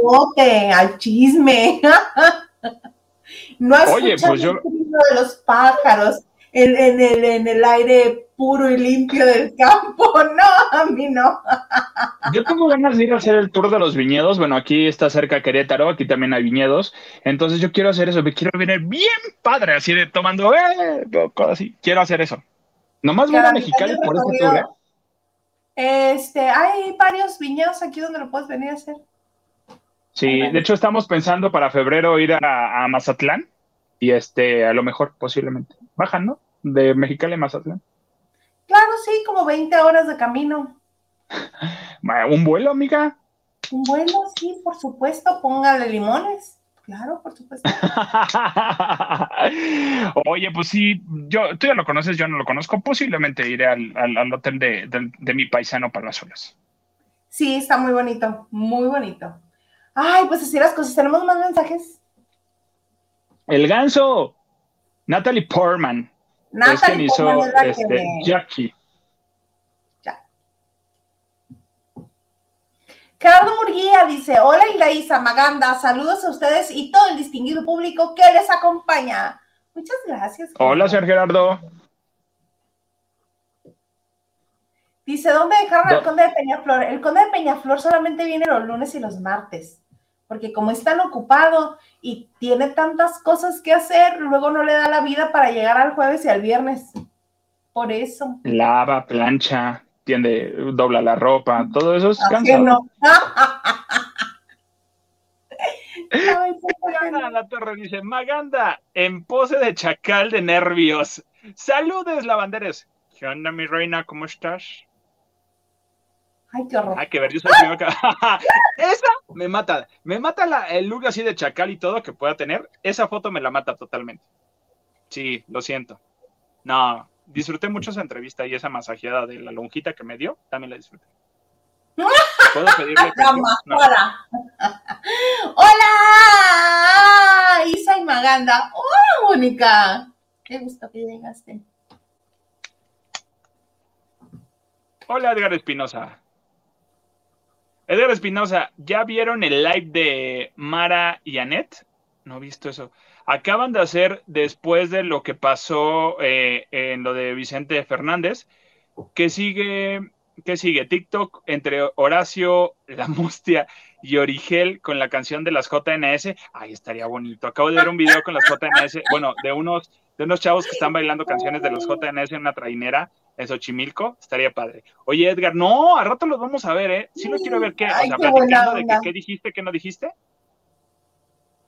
al chisme. [laughs] no Oye, pues yo... de los pájaros en, el, en el aire puro y limpio del campo. [laughs] No, a mí no. Yo tengo ganas de ir a hacer el tour de los viñedos. Bueno, aquí está cerca Querétaro, aquí también hay viñedos. Entonces yo quiero hacer eso, me quiero venir bien padre, así de tomando, eh, así. Quiero hacer eso. Nomás voy a Mexicali por este tour. ¿eh? Este, hay varios viñedos aquí donde lo puedes venir a hacer. Sí, de hecho estamos pensando para febrero ir a, a Mazatlán y este, a lo mejor posiblemente. Bajan, ¿no? De Mexicali a Mazatlán. Claro, sí, como 20 horas de camino. ¿Un vuelo, amiga? Un vuelo, sí, por supuesto. Póngale limones. Claro, por supuesto. [laughs] Oye, pues sí, yo, tú ya lo conoces, yo no lo conozco. Posiblemente iré al, hotel de, de, mi paisano para las olas. Sí, está muy bonito, muy bonito. Ay, pues así las cosas. ¿Tenemos más mensajes? El ganso. Natalie Portman. es quien hizo este, Jackie. Gerardo Murguía dice, hola Ilaísa Maganda, saludos a ustedes y todo el distinguido público que les acompaña. Muchas gracias. Hola, señor Gerardo. Dice, ¿dónde dejaron al conde de Peñaflor? El conde de Peñaflor solamente viene los lunes y los martes, porque como es tan ocupado y tiene tantas cosas que hacer, luego no le da la vida para llegar al jueves y al viernes. Por eso. Lava, plancha tiende, dobla la ropa, todo eso es cansado. No. [laughs] Maganda la torre dice, Maganda, en pose de chacal de nervios. Saludes, lavanderes. ¿Qué onda, mi reina? ¿Cómo estás? Ay, qué horror. Ay, qué ver, yo soy el [laughs] Esa me mata. Me mata la, el look así de chacal y todo que pueda tener. Esa foto me la mata totalmente. Sí, lo siento. No, disfruté mucho esa entrevista y esa masajeada de la lonjita que me dio, también la disfruté. [laughs] ¿Puedo pedirle Hola. [laughs] Hola, Isa y Maganda. Hola, Mónica. Qué gusto que llegaste. Hola, Edgar Espinosa. Edgar Espinosa, ¿ya vieron el live de Mara y Annette? No he visto eso acaban de hacer después de lo que pasó eh, en lo de Vicente Fernández, que sigue, que sigue TikTok entre Horacio, La Mustia y Origel con la canción de las JNS. Ay, estaría bonito. Acabo de ver un video con las JNS, bueno, de unos, de unos chavos que están bailando canciones de los JNS en una trainera en Xochimilco, estaría padre. Oye, Edgar, no, a rato los vamos a ver, ¿eh? Sí lo quiero ver, ¿qué? O sea, platicando de que, qué dijiste, qué no dijiste.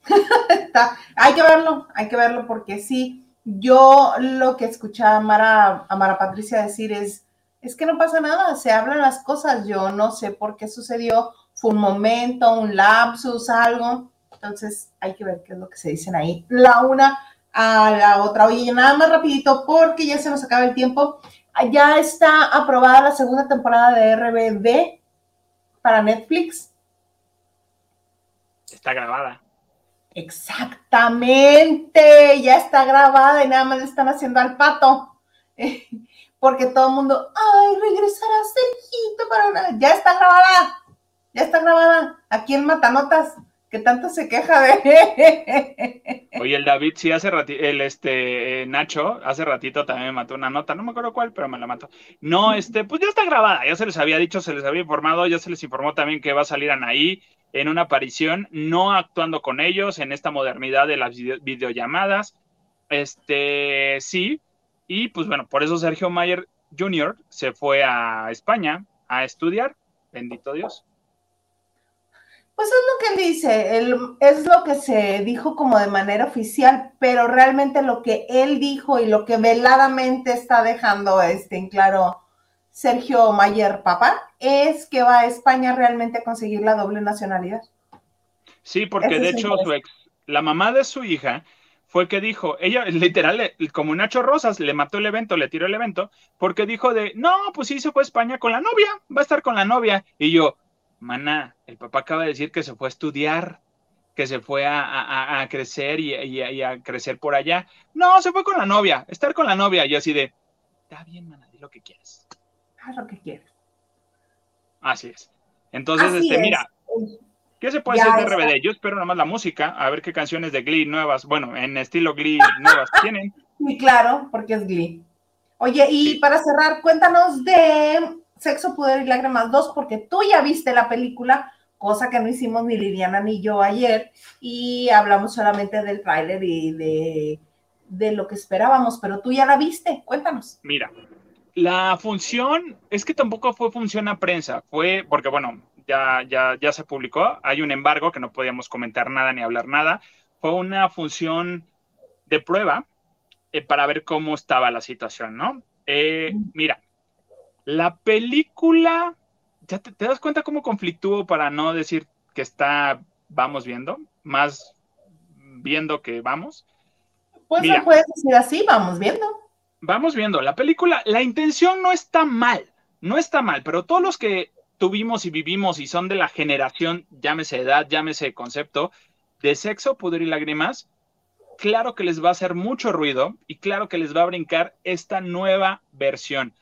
[laughs] hay que verlo, hay que verlo porque sí, yo lo que escuchaba a Mara, a Mara Patricia decir es, es que no pasa nada, se hablan las cosas, yo no sé por qué sucedió, fue un momento, un lapsus, algo, entonces hay que ver qué es lo que se dicen ahí, la una a la otra. Oye, nada más rapidito porque ya se nos acaba el tiempo, ya está aprobada la segunda temporada de RBD para Netflix. Está grabada. Exactamente, ya está grabada y nada más le están haciendo al pato. [laughs] Porque todo el mundo, ay, regresará Sergito para una. Ya está grabada, ya está grabada. Aquí en Matanotas, que tanto se queja de. Oye, el David sí hace ratito, el este Nacho hace ratito también me mató una nota, no me acuerdo cuál, pero me la mató. No, este, pues ya está grabada, ya se les había dicho, se les había informado, ya se les informó también que va a salir Anaí en una aparición, no actuando con ellos en esta modernidad de las videollamadas. Este, sí, y pues bueno, por eso Sergio Mayer Jr. se fue a España a estudiar, bendito Dios. Pues es lo que él dice, es lo que se dijo como de manera oficial, pero realmente lo que él dijo y lo que veladamente está dejando este, en claro Sergio Mayer Papá es que va a España realmente a conseguir la doble nacionalidad. Sí, porque de hecho su ex, la mamá de su hija fue que dijo, ella literal, como Nacho Rosas, le mató el evento, le tiró el evento, porque dijo de, no, pues sí, se fue a España con la novia, va a estar con la novia. Y yo, mana, el papá acaba de decir que se fue a estudiar, que se fue a, crecer y, y, a crecer por allá. No, se fue con la novia, estar con la novia. Y así de, está bien, mana, di lo que quieras haz lo que quieras. Así es. Entonces, este, mira, ¿qué se puede hacer de RBD? Yo espero nada más la música, a ver qué canciones de Glee nuevas, bueno, en estilo Glee nuevas [laughs] tienen. Sí, claro, porque es Glee. Oye, y para cerrar, cuéntanos de Sexo, Poder y Lágrimas 2, porque tú ya viste la película, cosa que no hicimos ni Liliana ni yo ayer, y hablamos solamente del tráiler y de, de lo que esperábamos, pero tú ya la viste, cuéntanos. Mira, la función, es que tampoco fue función a prensa, fue porque, bueno, ya, ya, ya se publicó, hay un embargo que no podíamos comentar nada ni hablar nada, fue una función de prueba eh, para ver cómo estaba la situación, ¿no? Eh, mira, la película, ¿ya te, das cuenta cómo conflictúo para no decir que está, vamos viendo, más viendo que vamos? Pues no puedes decir así, vamos viendo vamos viendo, la película, la intención no está mal, no está mal, pero todos los que tuvimos y vivimos y son de la generación, llámese edad, llámese concepto, de sexo, pudor y lágrimas, claro que les va a hacer mucho ruido y claro que les va a brincar esta nueva versión.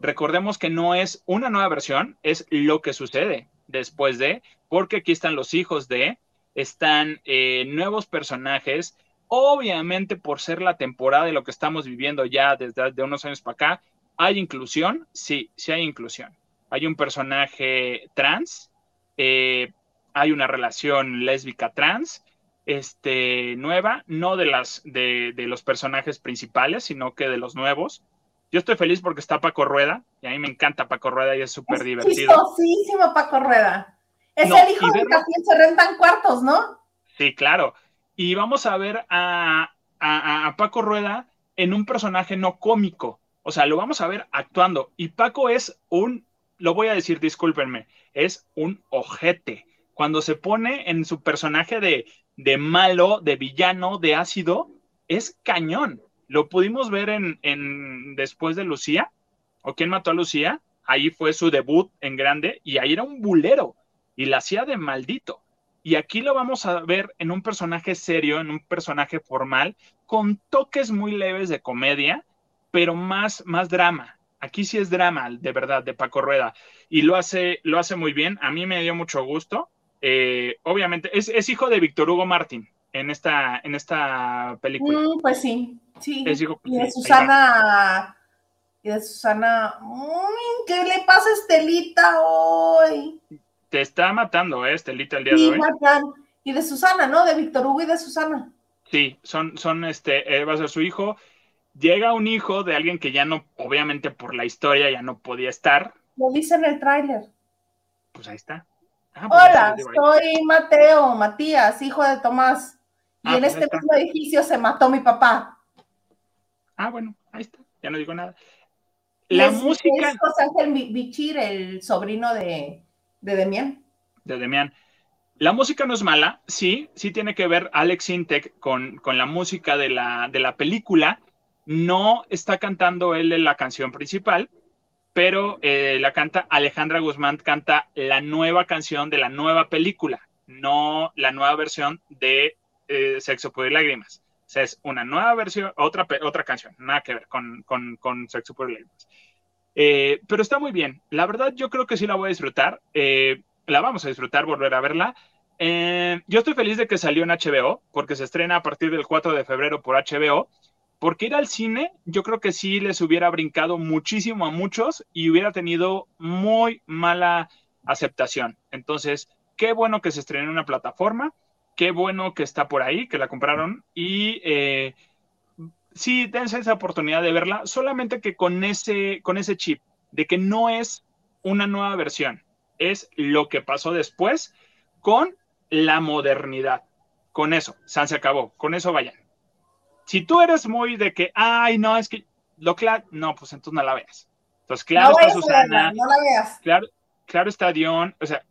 Recordemos que no es una nueva versión, es lo que sucede después de, porque aquí están los hijos de, están eh, nuevos personajes. Obviamente, por ser la temporada de lo que estamos viviendo ya desde unos años para acá, ¿hay inclusión? Sí, sí hay inclusión. Hay un personaje trans, eh, hay una relación lésbica trans, este, nueva, no de, las, de, los personajes principales, sino que de los nuevos. Yo estoy feliz porque está Paco Rueda, y a mí me encanta Paco Rueda y es súper divertido. Chistosísimo Paco Rueda. Es el hijo de que se rentan cuartos, ¿no? Sí, claro. Y vamos a ver a, a, Paco Rueda en un personaje no cómico. O sea, lo vamos a ver actuando. Y Paco es un, lo voy a decir, discúlpenme, es un ojete. Cuando se pone en su personaje de, de malo, de villano, de ácido, es cañón. Lo pudimos ver en, después de Lucía, o quién mató a Lucía, ahí fue su debut en grande y ahí era un bulero y la hacía de maldito. Y aquí lo vamos a ver en un personaje serio, en un personaje formal, con toques muy leves de comedia, pero más, más drama. Aquí sí es drama, de verdad, de Paco Rueda. Y lo hace, lo hace muy bien. A mí me dio mucho gusto. Eh, obviamente, es, hijo de Víctor Hugo Martín en esta, en esta película. Mm, pues sí, sí. y de Susana. Y de Susana. ¿Qué le pasa a Estelita hoy? Te está matando, ¿eh, Estelita, el día de hoy. Y de Susana, ¿no? De Víctor Hugo y de Susana. Sí, son, son este, va a ser su hijo. Llega un hijo de alguien que ya no, obviamente por la historia, ya no podía estar. Lo dice en el tráiler. Pues ahí está. Ah, pues Hola, soy Mateo, Matías, hijo de Tomás. Y ah, en pues este mismo edificio se mató mi papá. Ah, bueno, ahí está, ya no digo nada. La música. Es José Ángel Bichir, el sobrino de, de Demián. De Demián. La música no es mala, sí, sí tiene que ver Alex Intec con, con la música de la, de la película. No está cantando él la canción principal, pero eh, la canta Alejandra Guzmán, canta la nueva canción de la nueva película, no la nueva versión de eh, Sexo, Poder y Lágrimas. O sea, es una nueva versión, otra, otra canción, nada que ver con, con, Sexo, Poder y Lágrimas. Eh, pero está muy bien. La verdad, yo creo que sí la voy a disfrutar. la vamos a disfrutar, volver a verla. yo estoy feliz de que salió en HBO, porque se estrena a partir del 4 de febrero por HBO porque ir al cine, yo creo que sí les hubiera brincado muchísimo a muchos y hubiera tenido muy mala aceptación. Entonces, qué bueno que se estrenó en una plataforma, qué bueno que está por ahí, que la compraron y eh, sí, dense esa oportunidad de verla, solamente que con ese, con ese chip de que no es una nueva versión, es lo que pasó después con la modernidad. Con eso, San se acabó, con eso vayan. Si tú eres muy de que, ay, no, es que lo claro, no, pues entonces no la veas. Entonces, claro está Susana. no la veas. Claro, claro está Dion, o sea,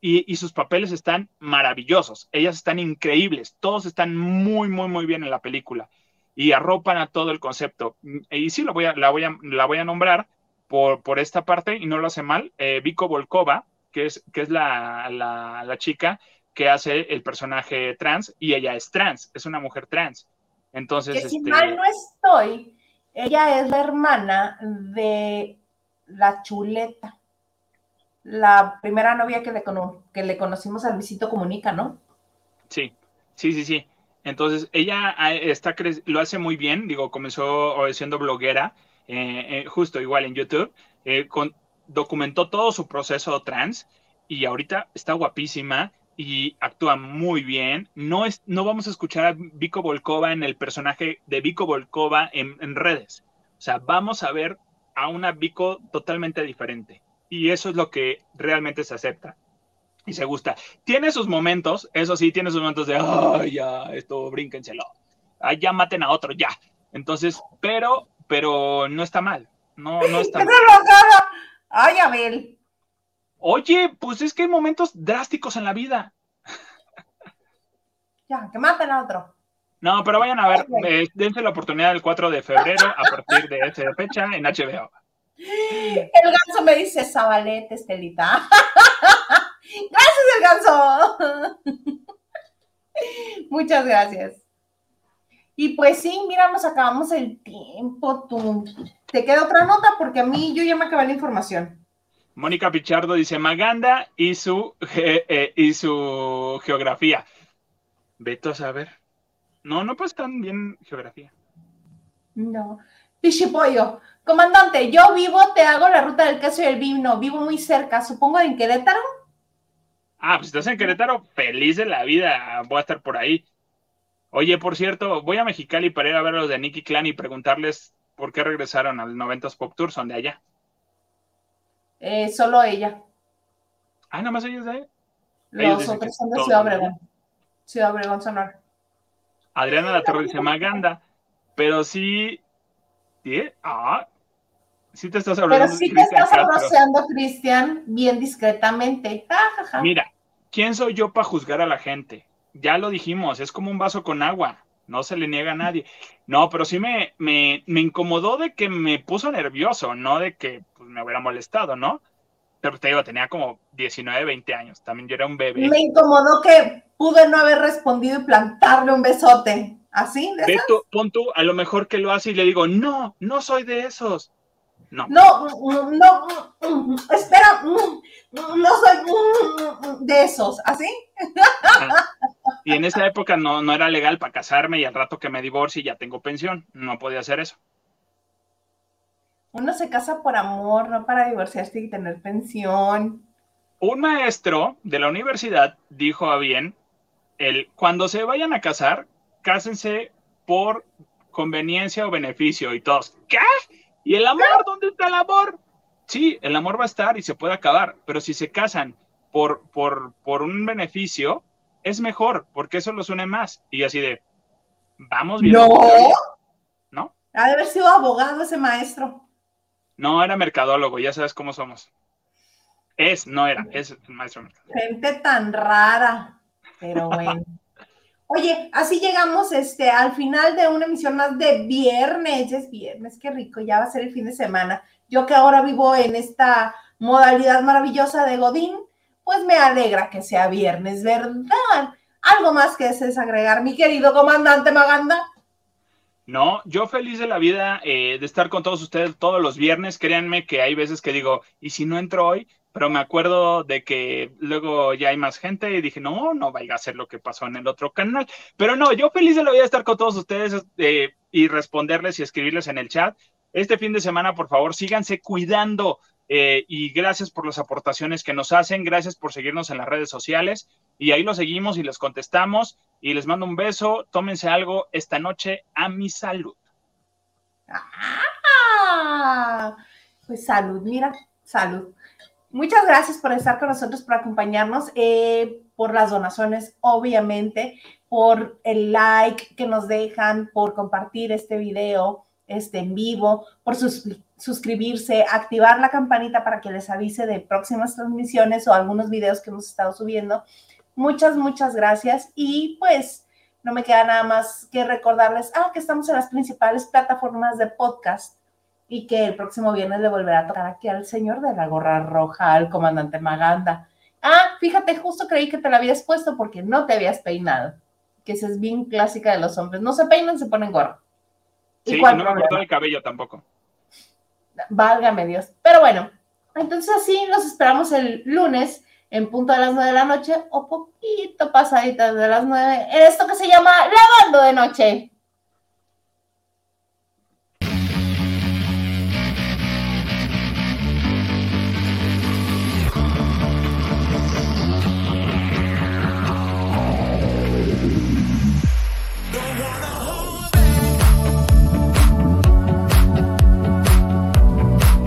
y, sus papeles están maravillosos. Ellas están increíbles. Todos están muy, muy, muy bien en la película. Y arropan a todo el concepto. Y sí, lo voy a, la, voy a, la voy a nombrar por, por esta parte, y no lo hace mal. Eh, Vico Volkova, que es, que es la, la, la chica que hace el personaje trans, y ella es trans, es una mujer trans. Entonces, que si este, mal no estoy, ella es la hermana de la chuleta, la primera novia que le, que le conocimos al visito Comunica, ¿no? Sí, sí, sí, sí. Entonces, ella ah, está lo hace muy bien, digo, comenzó siendo bloguera, eh, eh, justo igual en YouTube, eh, documentó todo su proceso trans y ahorita está guapísima, y actúa muy bien. No, es, no vamos a escuchar a Vico Volkova en el personaje de Vico Volkova en, redes. O sea, vamos a ver a una Vico totalmente diferente. Y eso es lo que realmente se acepta y se gusta. Tiene sus momentos, eso sí, tiene sus momentos de, ay, ya, esto, brínquenselo. Ay, ya maten a otro, ya. Entonces, pero, pero no está mal. No, no está mal. Ay, Abel. Oye, pues es que hay momentos drásticos en la vida. Ya, que maten a otro. No, pero vayan a ver, eh, dense la oportunidad el 4 de febrero a partir de esa fecha en HBO. El ganso me dice Zabalete, Estelita. [laughs] Gracias, el ganso. [laughs] Muchas gracias. Y pues sí, mira, nos acabamos el tiempo. Tú. ¿Te queda otra nota? Porque a mí yo ya me acabé la información. Mónica Pichardo dice Maganda y su, eh, y su geografía. Veto a saber. No, no pues tan bien geografía. No. Pichipollo, comandante, yo vivo, te hago la ruta del queso y el vino, vivo muy cerca, supongo en Querétaro. Ah, pues estás en Querétaro, feliz de la vida, voy a estar por ahí. Oye, por cierto, voy a Mexicali para ir a ver a los de Nicky Clan y preguntarles por qué regresaron al 90s Pop Tour, son de allá. Eh, solo ella. Ah, nada más ellos de ahí. Los otros son de Ciudad Obregón. Ciudad Obregón, Sonora. Adriana La Torre dice Maganda, pero sí. ¿Sí? Ah, sí te estás hablando. Pero sí te estás abroceando, Cristian, bien discretamente. Mira, ¿quién soy yo para juzgar a la gente? Ya lo dijimos, es como un vaso con agua, no se le niega a nadie. No, pero sí me, me, me incomodó de que me puso nervioso, no de que pues, me hubiera molestado, ¿no? Pero te digo, tenía como 19, 20 años, también yo era un bebé. Me incomodó que pude no haber respondido y plantarle un besote. ¿Así? ¿De tú, pon tú, a lo mejor que lo hace y le digo, no, no soy de esos. No. No, no, espera, no soy de esos, ¿así? Y en esa época no, no era legal para casarme y al rato que me divorcie ya tengo pensión, no podía hacer eso. Uno se casa por amor, no para divorciarse y tener pensión. Un maestro de la universidad dijo a bien, el, cuando se vayan a casar, cásense por conveniencia o beneficio y todos, ¿qué? ¿Y el amor? ¿Dónde está el amor? Sí, el amor va a estar y se puede acabar, pero si se casan por, por, por un beneficio, es mejor, porque eso los une más. Y así de, vamos bien. No. ¿No? Ha de haber sido abogado ese maestro. No, era mercadólogo, ya sabes cómo somos. Es, no era, es el maestro mercadólogo. Gente tan rara, pero bueno. [laughs] Oye, así llegamos este, al final de una emisión más de viernes. Es viernes, qué rico, ya va a ser el fin de semana. Yo que ahora vivo en esta modalidad maravillosa de Godín, pues me alegra que sea viernes, ¿verdad? ¿Algo más que desees agregar, mi querido comandante Maganda? No, yo feliz de la vida eh, de estar con todos ustedes todos los viernes. Créanme que hay veces que digo, ¿y si no entro hoy? Pero me acuerdo de que luego ya hay más gente y dije, no, no vaya a ser lo que pasó en el otro canal. Pero no, yo feliz de la vida estar con todos ustedes eh, y responderles y escribirles en el chat. Este fin de semana, por favor, síganse cuidando eh, y gracias por las aportaciones que nos hacen, gracias por seguirnos en las redes sociales y ahí lo seguimos y les contestamos y les mando un beso, tómense algo esta noche a mi salud. Ah, pues salud, mira, salud. Muchas gracias por estar con nosotros, por acompañarnos, eh, por las donaciones, obviamente, por el like que nos dejan, por compartir este video este, en vivo, por suscribirse, activar la campanita para que les avise de próximas transmisiones o algunos videos que hemos estado subiendo. Muchas, muchas gracias. Y pues no me queda nada más que recordarles, ah, que estamos en las principales plataformas de podcast y que el próximo viernes le volverá a tocar aquí al señor de la gorra roja, al comandante Maganda. Ah, fíjate, justo creí que te la habías puesto porque no te habías peinado, que esa es bien clásica de los hombres. No se peinan, se ponen gorro. Sí, no me cortó el cabello tampoco. Válgame Dios. Pero bueno, entonces así nos esperamos el lunes en punto de las nueve de la noche o poquito pasaditas de las nueve en esto que se llama Lavando de Noche.